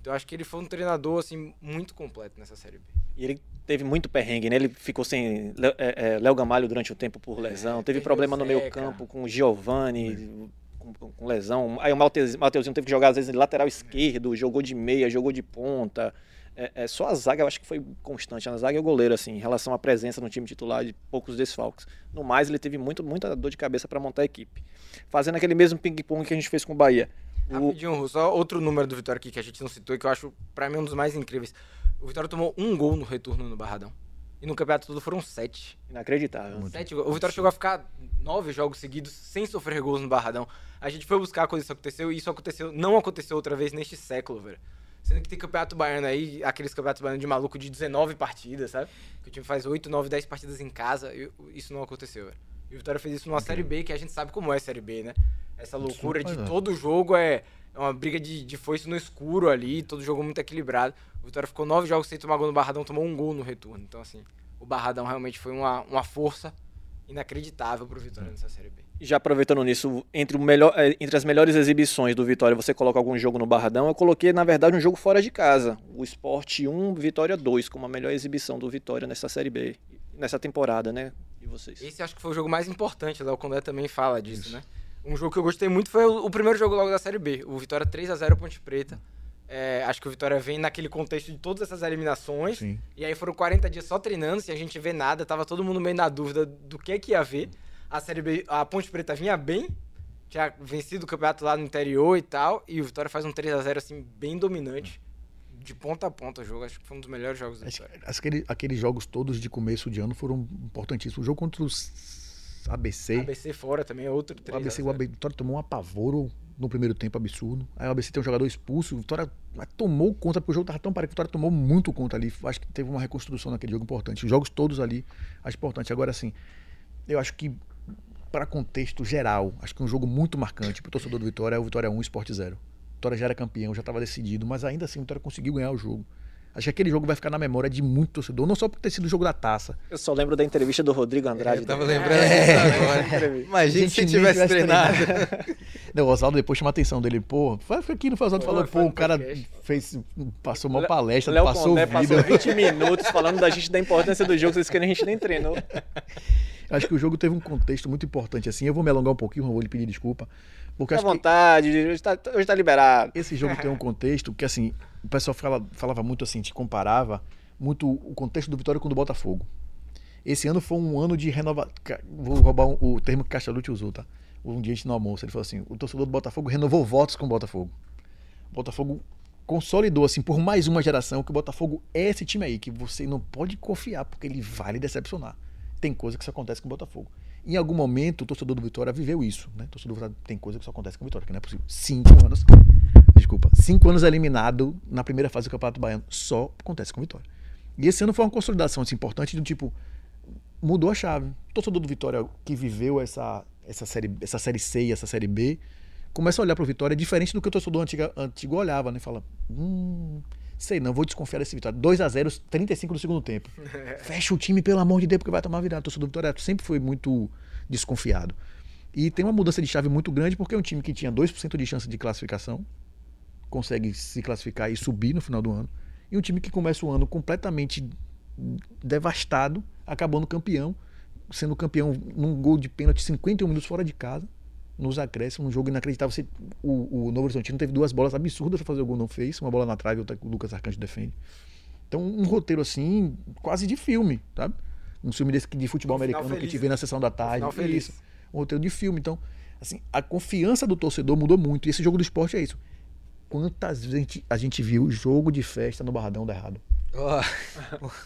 Então, acho que ele foi um treinador, assim, muito completo nessa Série B. E ele teve muito perrengue, né? Ele ficou sem Léo é, é, Léo Gamalho durante um tempo por lesão. Teve perdeu problema o no meio campo com o Giovani, com, lesão. Aí o Mateus- Mateuzinho teve que jogar, às vezes, de lateral esquerdo, jogou de meia, jogou de ponta. É, é, só a zaga eu acho que foi constante. A zaga e o goleiro, assim, em relação à presença no time titular de poucos desfalques. No mais, ele teve muito, muita dor de cabeça para montar a equipe. Fazendo aquele mesmo ping-pong que a gente fez com o Bahia. O, Rapidinho, Ru, só outro número do Vitória aqui que a gente não citou e que eu acho, pra mim, um dos mais incríveis. O Vitória tomou um gol no retorno no Barradão. E no campeonato todo foram sete. inacreditável. Sete gols. O Vitória chegou a ficar nove jogos seguidos sem sofrer gols no Barradão. A gente foi buscar quando isso aconteceu e isso aconteceu, não aconteceu outra vez neste século, velho. Sendo que tem campeonato baiano aí, aqueles campeonatos baianos de maluco de 19 partidas, sabe? Que o time faz 8, 9, 10 partidas em casa e isso não aconteceu, velho. E o Vitória fez isso numa Série B, que a gente sabe como é a Série B, né? Essa loucura de todo jogo é uma briga de, de foice no escuro ali, todo jogo muito equilibrado. O Vitória ficou nove jogos sem tomar gol no Barradão, tomou um gol no retorno. Então, assim, o Barradão realmente foi uma, uma força inacreditável pro Vitória nessa Série B. Já aproveitando nisso, entre, o melhor, eh, entre as melhores exibições do Vitória, você coloca algum jogo no Barradão? Eu coloquei, na verdade, um jogo fora de casa. O Sport 1, Vitória 2, como a melhor exibição do Vitória nessa Série B, nessa temporada, né? E vocês? Esse acho que foi o jogo mais importante, Léo Condé também fala disso, né? Um jogo que eu gostei muito foi o, o primeiro jogo logo da Série B, o Vitória 3 a 0 Ponte Preta. É, acho que o Vitória vem naquele contexto de todas essas eliminações. Sim. E aí foram 40 dias só treinando, sem a gente ver nada, tava todo mundo meio na dúvida do que que ia ver. A Série B, a Ponte Preta vinha bem, tinha vencido o campeonato lá no interior e tal, e o Vitória faz um 3 a 0 assim bem dominante, de ponta a ponta o jogo, acho que foi um dos melhores jogos Acho Vitória. que aquele- aqueles jogos todos de começo de ano foram importantíssimos. O jogo contra os ABC. ABC fora também é outro 3 O ABC, o 0. AB Vitória tomou um apavoro no primeiro tempo absurdo. Aí o ABC tem um jogador expulso. O Vitória tomou conta, porque o jogo tava tão parecido. O Vitória tomou muito conta ali. Acho que teve uma reconstrução naquele jogo importante. Os jogos todos ali, acho importante. Agora, assim, eu acho que, para contexto geral, acho que um jogo muito marcante pro torcedor do Vitória é o Vitória 1 Sport 0. O Vitória já era campeão, já estava decidido, mas ainda assim o Vitória conseguiu ganhar o jogo. Acho que aquele jogo vai ficar na memória de muito torcedor, não só por ter sido o jogo da taça. Eu só lembro da entrevista do Rodrigo Andrade. Eu tava né? lembrando disso agora. Imagina se tivesse treinado. Não, o Oswaldo depois chama a atenção dele. Pô, foi aqui no Oswaldo falou, pô, o cara podcast. fez, passou uma palestra, Léo passou Condé vida. passou 20 minutos falando da gente da importância do jogo, vocês querem a gente nem treinou. Acho que o jogo teve um contexto muito importante assim. Eu vou me alongar um pouquinho, vou lhe pedir desculpa. Porque Fica à acho que vontade, hoje tá, hoje tá liberado. esse jogo tem um contexto que, assim, o pessoal fala- falava muito assim, te comparava muito o contexto do Vitória com o do Botafogo. Esse ano foi um ano de renovação. Vou roubar um- o termo que Castelute usou, tá? Um dia a gente no almoço, ele falou assim: o torcedor do Botafogo renovou votos com o Botafogo. O Botafogo consolidou, assim, por mais uma geração, que o Botafogo é esse time aí, que você não pode confiar, porque ele vai lhe decepcionar. Tem coisa que isso acontece com o Botafogo. Em algum momento, o torcedor do Vitória viveu isso, né? O torcedor do Vitória tem coisa que só acontece com o Vitória, que não é possível. Cinco anos. Desculpa. Cinco anos eliminado na primeira fase do Campeonato Baiano. Só acontece com Vitória. E esse ano foi uma consolidação assim, importante do tipo. Mudou a chave. O torcedor do Vitória que viveu essa, essa, série, essa série C e essa série B começa a olhar para o Vitória diferente do que o torcedor antiga, antigo olhava, né? Fala, hum, sei não, vou desconfiar desse Vitória. 2 a 0 35 do segundo tempo. Fecha o time, pelo amor de Deus, porque vai tomar virada. O torcedor do Vitória sempre foi muito desconfiado. E tem uma mudança de chave muito grande, porque é um time que tinha 2% de chance de classificação, consegue se classificar e subir no final do ano. E um time que começa o ano completamente devastado, acabando campeão, sendo campeão num gol de pênalti 51 minutos fora de casa, nos acréscimos, um jogo inacreditável. Você- O, o Novo Horizontino teve duas bolas absurdas para fazer o gol, não fez. Uma bola na trave, outra que o Lucas Arcanjo defende. Então, um roteiro assim, quase de filme, sabe? Um filme desse que- de futebol Um americano que feliz, te vê na sessão da tarde. final feliz. Um roteiro de filme. Então, assim, a confiança do torcedor mudou muito. E esse jogo do esporte é isso. Quantas vezes a gente, a gente viu jogo de festa no Barradão dar errado? Ó,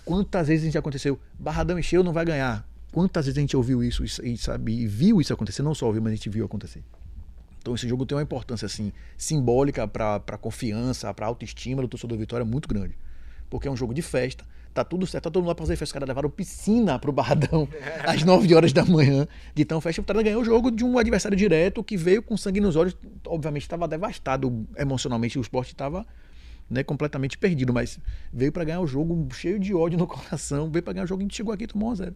Quantas vezes a gente aconteceu? Barradão encheu, não vai ganhar. Quantas vezes a gente ouviu isso e, sabe, e viu isso acontecer? Não só ouviu, mas a gente viu acontecer. Então esse jogo tem uma importância assim simbólica para a confiança, para autoestima do torcedor do Vitória muito grande. Porque é um jogo de festa, tá tudo certo, tá todo mundo lá pra fazer festa. Os caras levaram piscina pro Barradão às 9 horas da manhã. De tão festa, o Vitória ganhou o jogo de um adversário direto que veio com sangue nos olhos. Obviamente estava devastado emocionalmente, o esporte estava né, completamente perdido, mas veio para ganhar o jogo cheio de ódio no coração, veio para ganhar o jogo e a gente chegou aqui e tomou 1 a 0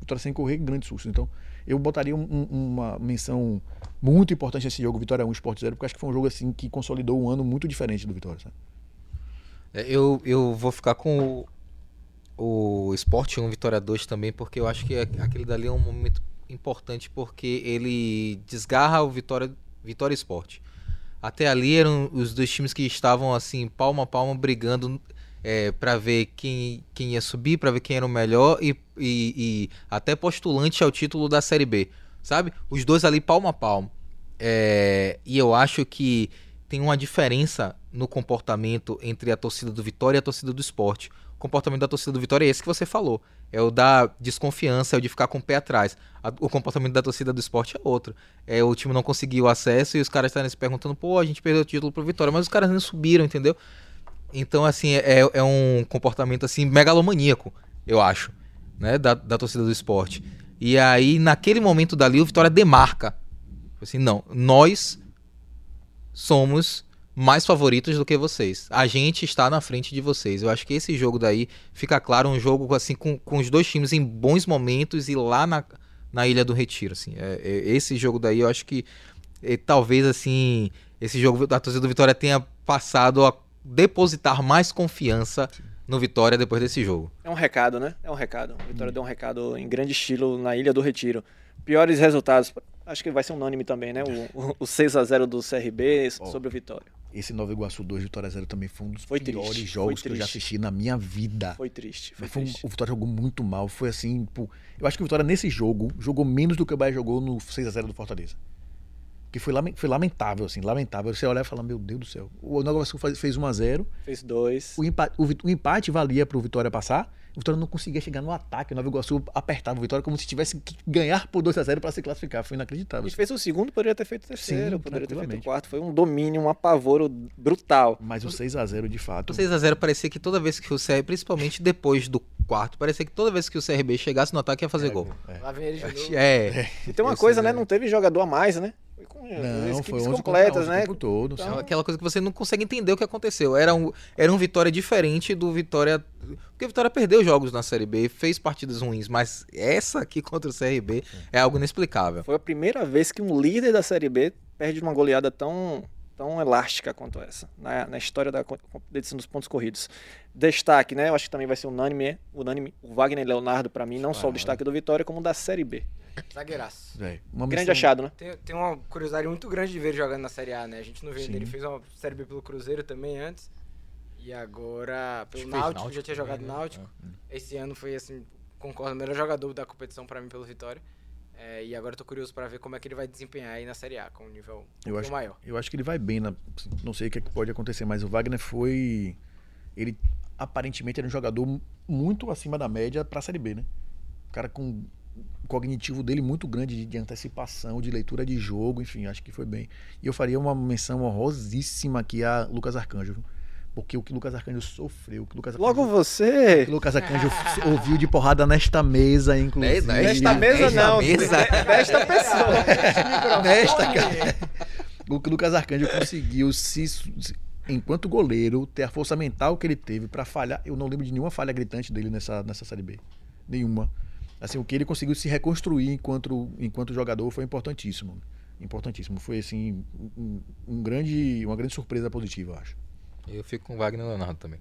Vitória sem correr, grande susto. Então, eu botaria um- um- uma menção muito importante nesse jogo, Vitória 1, Sport 0, porque acho que foi um jogo assim que consolidou um ano muito diferente do Vitória, sabe? É, Eu, eu vou ficar com o, Sport 1 Vitória 2 também, porque eu acho que a- aquele dali é um momento importante, porque ele desgarra o Vitória, Vitória Sport. Até ali eram os dois times que estavam assim, palmo a palmo, brigando é, para ver quem, quem ia subir, para ver quem era o melhor e, e- e até postulante ao título da Série B, sabe? Os dois ali palmo a palmo. É, e eu acho que tem uma diferença no comportamento entre a torcida do Vitória e a torcida do esporte. Comportamento da torcida do Vitória é esse que você falou. É o da desconfiança, é o de ficar com o pé atrás. A- o comportamento da torcida do esporte é outro. É o time não conseguiu acesso e os caras estarem se perguntando, pô, a gente perdeu o título pro Vitória, mas os caras não subiram, entendeu? Então, assim, é, é um comportamento assim megalomaníaco, eu acho, né? Da, da torcida do esporte. E aí, naquele momento dali, o Vitória demarca. Assim, não, nós somos mais favoritos do que vocês. A gente está na frente de vocês. Eu acho que esse jogo daí fica claro um jogo assim com, com os dois times em bons momentos e lá na, na Ilha do Retiro. Assim. É, é, esse jogo daí eu acho que é, talvez assim esse jogo da torcida do Vitória tenha passado a depositar mais confiança no Vitória depois desse jogo. É um recado, né? É um recado. O Vitória deu um recado em grande estilo na Ilha do Retiro. Piores resultados, acho que vai ser unânime também, né? O, o, o 6 a 0 do CRB sobre o Vitória. Esse Nova Iguaçu 2 Vitória 0 também foi um dos Foi piores triste, jogos que eu já assisti na minha vida. Foi triste, foi Foi um- triste. o Vitória jogou muito mal. Foi assim, pô, eu acho que o Vitória nesse jogo jogou menos do que o Bahia jogou no 6 a 0 do Fortaleza. Que foi, foi lamentável, assim, lamentável. Você olhar e falar, meu Deus do céu. O Nova Iguaçu fez 1 a 0 Fez dois. o empate, o, o empate valia pro Vitória passar. O Vitória não conseguia chegar no ataque. O Nova Iguaçu apertava o Vitória como se tivesse que ganhar por 2 a 0 para se classificar. Foi inacreditável. E fez o segundo, poderia ter feito o terceiro, Sim, poderia ter feito o quarto. Foi um domínio, um apavoro brutal. Mas o 6 a 0 de fato. O 6x0 parecia que toda vez que o CRB, principalmente depois do quarto, parecia que toda vez que o CRB chegasse no ataque ia fazer gol. Lá vem ele de novo. É. E tem uma Esse coisa, né? é- Não teve jogador a mais, né? Com Não, as foi equipes 11 completas, contra 11 né? o tempo todo. Então, É aquela coisa que você não consegue entender o que aconteceu. Era um, era um Vitória diferente do Vitória. Porque o Vitória perdeu jogos na Série B, fez partidas ruins, mas essa aqui contra o CRB é algo inexplicável. Foi a primeira vez que um líder da Série B perde uma goleada tão, tão elástica quanto essa, na, na história da co- competição dos pontos corridos. Destaque, né? Eu acho que também vai ser unânime, unânime o Wagner Leonardo, pra mim, não só o destaque do Vitória, como da Série B. Zagueiraço. É, uma Grande missão- achado, né? Tem, tem uma curiosidade muito grande de ver ele jogando na Série A, né? A gente não vê ainda. Sim. Ele fez uma Série B pelo Cruzeiro também antes. E agora pelo Náutico, Náutico já tinha jogado também, né? Náutico. Esse ano foi, assim, concordo, o melhor jogador da competição pra mim pelo Vitória. É, e agora eu tô curioso pra ver como é que ele vai desempenhar aí na Série A, com um nível Eu acho, maior. eu acho que ele vai bem. Na, não sei o que, é que pode acontecer, mas o Wagner foi. Ele aparentemente era um jogador muito acima da média pra Série B, né? O cara com cognitivo dele muito grande de, de antecipação, de leitura de jogo, enfim, acho que foi bem. E eu faria uma menção honrosíssima aqui a Lucas Arcanjo, viu? porque o que Lucas Arcanjo sofreu, o que Lucas Arcanjo, Logo o você. que Lucas Arcanjo ouviu de porrada nesta mesa, inclusive. Nesta mesa Nesta não. mesa. Desta pessoa. Nesta, cara. O que o Lucas Arcanjo conseguiu se, se- enquanto goleiro, ter a força mental que ele teve pra falhar. Eu não lembro de nenhuma falha gritante dele nessa, nessa Série B. Nenhuma. Assim, o que ele conseguiu se reconstruir enquanto, enquanto jogador foi importantíssimo. Importantíssimo. Foi, assim, um, um grande, uma grande surpresa positiva, eu acho. Eu fico com o Wagner Leonardo também.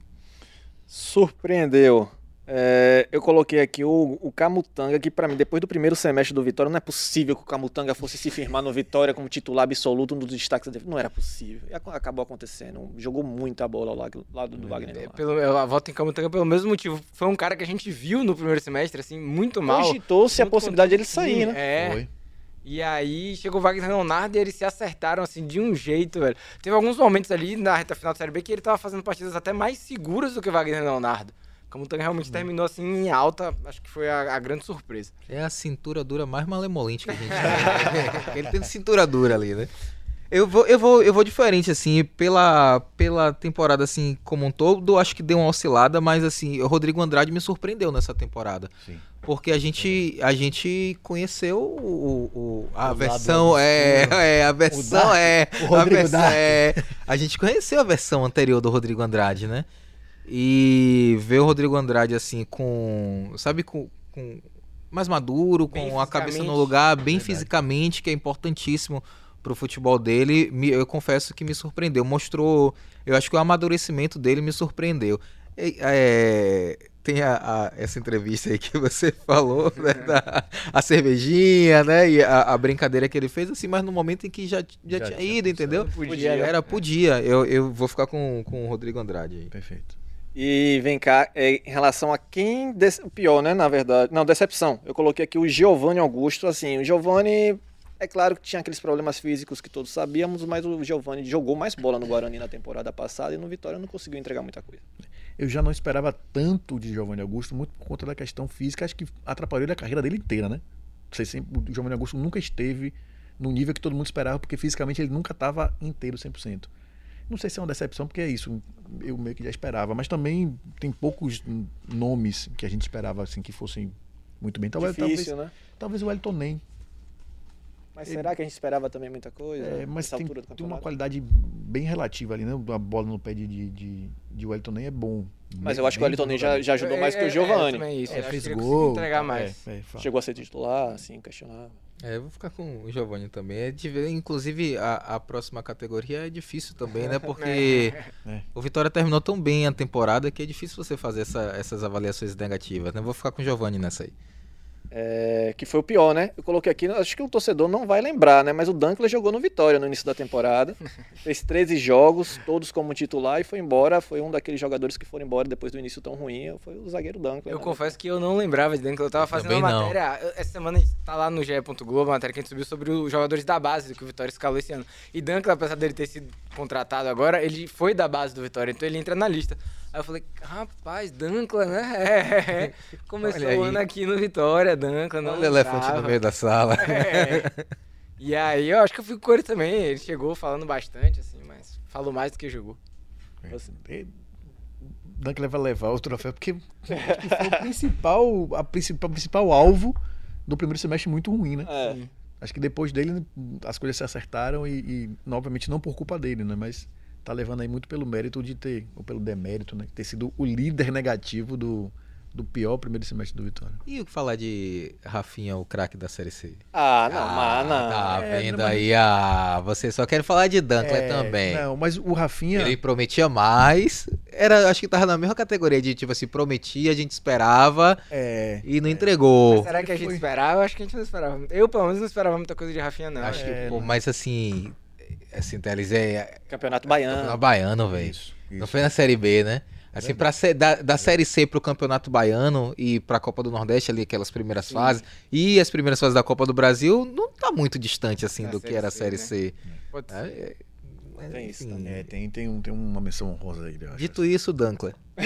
Surpreendeu. É, eu coloquei aqui o, o Camutanga, que pra mim, depois do primeiro semestre do Vitória, não é possível que o Camutanga fosse se firmar no Vitória como titular absoluto, um dos destaques da. Não era possível. E ac- acabou acontecendo. Jogou muita bola ao lado, lado do Wagner. É, Leonardo. pelo, eu voto em Camutanga pelo mesmo motivo. Foi um cara que a gente viu no primeiro semestre, assim, muito mal. Cogitou-se a junto possibilidade dele sair, né? É. Foi. E aí chegou o Wagner Leonardo e eles se acertaram assim de um jeito, velho. Teve alguns momentos ali na reta final da Série B que ele tava fazendo partidas até mais seguras do que o Wagner Leonardo. Como o realmente terminou assim em alta, acho que foi a, a grande surpresa. É a cintura dura mais malemolente que a gente tem. Ele tem cintura dura ali, né? Eu vou, eu vou, eu vou diferente, assim, pela, pela temporada, assim, como um todo, acho que deu uma oscilada, mas, assim, o Rodrigo Andrade me surpreendeu nessa temporada. Sim. Porque a gente, a gente conheceu o, o- a lado versão, é, é, a versão, Dark, é, o Rodrigo a versão, Dark. é, a gente conheceu a versão anterior do Rodrigo Andrade, né? E ver o Rodrigo Andrade, assim, com, sabe, com, com mais maduro, Bem com a cabeça no lugar, bem Verdade. fisicamente, que é importantíssimo pro futebol dele, me- eu confesso que me surpreendeu. Mostrou, eu acho que o amadurecimento dele me surpreendeu. E, é, tem a, a- essa entrevista aí que você falou, né, da, a cervejinha, né, e a, a brincadeira que ele fez, assim, mas no momento em que já, já, Já tinha ido, entendeu? Podia? Era, podia. Eu, eu vou ficar com, com o Rodrigo Andrade aí. Perfeito. E vem cá, é, em relação a quem. o Pior, né? Na verdade. Não, decepção. Eu coloquei aqui o Giovanni Augusto. Assim, o Giovanni. É claro que tinha aqueles problemas físicos que todos sabíamos, mas o Giovanni jogou mais bola no Guarani na temporada passada e no Vitória não conseguiu entregar muita coisa. Eu já não esperava tanto de Giovanni Augusto, muito por conta da questão física, acho que atrapalhou a carreira dele inteira, né? Você sempre, o Giovanni Augusto nunca esteve no nível que todo mundo esperava, porque fisicamente ele nunca estava inteiro 100%. Não sei se é uma decepção, porque é isso, eu meio que já esperava, mas também tem poucos nomes que a gente esperava assim que fossem muito bem. Talvez, talvez, Difícil, né? talvez o Elton Nem. Mas será que a gente esperava também muita coisa? É, mas tem, altura do tem uma qualidade bem relativa ali, né? A bola no pé de, de, de, de Wellington nem é bom. Mas Bem- eu acho que o bem Elton já, já ajudou mais que É, o é, Giovani. É. É, acho fez que gol. entregar mais. É, é. Chegou a ser titular, assim, questionável. É, eu vou ficar com o Giovanni também. É inclusive, a, a próxima categoria é difícil também, né? Porque É. o Vitória terminou tão bem a temporada que é difícil você fazer essa- essas avaliações negativas, né? Vou ficar com o Giovanni nessa aí. É, que foi o pior, né? Eu coloquei aqui, acho que o torcedor não vai lembrar, né? Mas o Dunkler jogou no Vitória no início da temporada. fez 13 jogos, todos como titular e foi embora. Foi um daqueles jogadores que foram embora depois do início tão ruim. Foi o zagueiro Dunkler. Eu né? confesso que eu não lembrava de Dunkler. Eu tava fazendo Também uma não. matéria. Essa semana a gente tá lá no GE. Globo, uma matéria que a gente subiu sobre os jogadores da base que o Vitória escalou esse ano. E Dunkler, apesar dele ter sido contratado agora, ele foi da base do Vitória, então ele entra na lista. Aí eu falei, rapaz, Dunkler, né? É. Começou Olha aí. o ano aqui no Vitória, Dunkler. Não Olha o elefante no meio da sala. É. E aí eu acho que eu fui com ele também. Ele chegou falando bastante, assim, mas falou mais do que jogou. E- Dunkler vai levar o troféu porque acho que foi o principal, a principal, o principal alvo do primeiro semestre muito ruim, né? É. Acho que depois dele as coisas se acertaram e, e, novamente não por culpa dele, né? Mas tá levando aí muito pelo mérito de ter, ou pelo demérito, né? Ter sido o líder negativo do, do pior primeiro semestre do Vitória. E o que falar de Rafinha, o craque da Série C? Ah, não, mas não. Tá É, vendo mas- aí? Ah, você só quer falar de Dunkler É, também. Não, mas o Rafinha. Ele prometia mais. Era, acho que tava na mesma categoria de tipo assim, prometia, a gente esperava É, e não entregou. Mas será que a gente foi. esperava? Eu acho que a gente não esperava. Eu, pelo menos, não esperava muita coisa de Rafinha, não. Acho É, que, pô, mas assim, assim, Teles é, Campeonato é Baiano. na Baiano, velho. Não foi na Série B, né? Assim, pra ser, da, da Série C pro Campeonato Baiano e pra Copa do Nordeste, ali, aquelas primeiras fases, e as primeiras fases da Copa do Brasil, não tá muito distante, assim, Da do que era a C, Série né? C. Pode ser. É, é, Tem isso. É, tem, tem, um, tem uma menção honrosa aí, eu acho. Dito isso, Dunkler.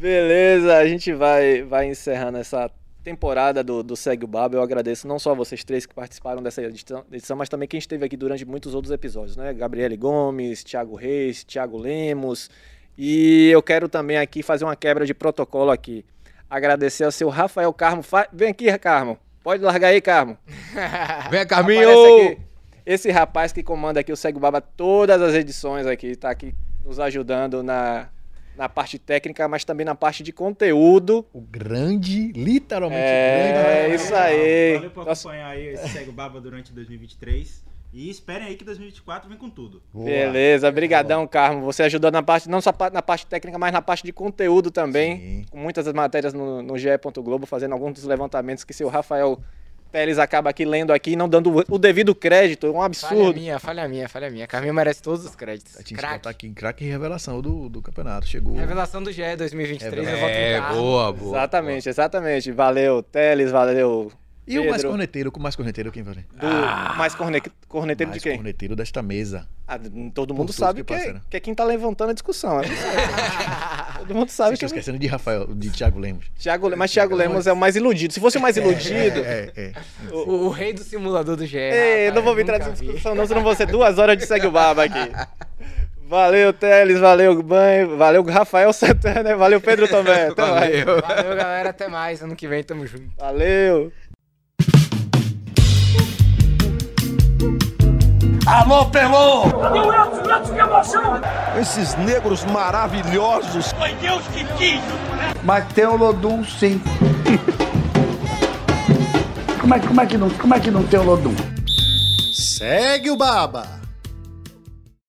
Beleza, a gente vai, vai encerrando essa temporada do, do Segue o Baba. Eu agradeço não só a vocês três que participaram dessa edição, edição, mas também quem esteve aqui durante muitos outros episódios, né? Gabriele Gomes, Thiago Reis, Thiago Lemos. E eu quero também aqui fazer uma quebra de protocolo aqui. Agradecer ao seu Rafael Carmo. Fa- Vem aqui, Carmo. Pode largar aí, Carmo. Vem, Carminho! aqui. Esse rapaz que comanda aqui o Segue o Baba todas as edições aqui, tá aqui nos ajudando na, na parte técnica, mas também na parte de conteúdo. O grande, literalmente É, grande. isso aí. Valeu por Nossa, acompanhar aí esse Segue o Baba durante 2023. E esperem aí que 2024 vem com tudo. Boa. beleza, brigadão, Carmo. Você ajudou na parte, não só na parte técnica, mas na parte de conteúdo também. Sim. Com muitas matérias no, no GE. Globo, fazendo alguns dos levantamentos que seu Rafael Teles acaba aqui lendo aqui e não dando o- devido crédito. É um Falha absurdo. minha, falha minha, falha minha. Carminho merece todos os créditos. A gente botar aqui em craque e revelação do, do campeonato. Chegou. Revelação do GE 2023, eu voto em É, Carmo. boa, boa. Exatamente, exatamente. Valeu, Teles, valeu. E o mais Pedro. corneteiro, com o mais corneteiro, quem vai? Do mais corne- corneteiro mais de quem? corneteiro desta mesa. Ah, todo mundo sabe que que, é, que é quem tá levantando a discussão. né? todo mundo sabe estão que é esquecendo de Rafael, de Thiago Lemos. Thiago, mas Thiago Lemos é o mais iludido. Se fosse o mais iludido. É, é. O, o rei do simulador do GE. Não vou vir nunca trazer essa vi. discussão, não, senão vão ser duas horas de segue o baba aqui. Valeu, Teles, valeu, Banho, valeu, Rafael Santana, valeu, Pedro também. Até mais. Valeu. Valeu, galera. Até mais. Ano que vem tamo junto. Valeu. Alô, Pelô! Cadê o Elton? O Elton, que emoção! Esses negros maravilhosos. Foi Deus que quis, né? Mas tem o Lodum, sim. como, é, como, é que não, como é que não tem o Lodum? Segue o Baba.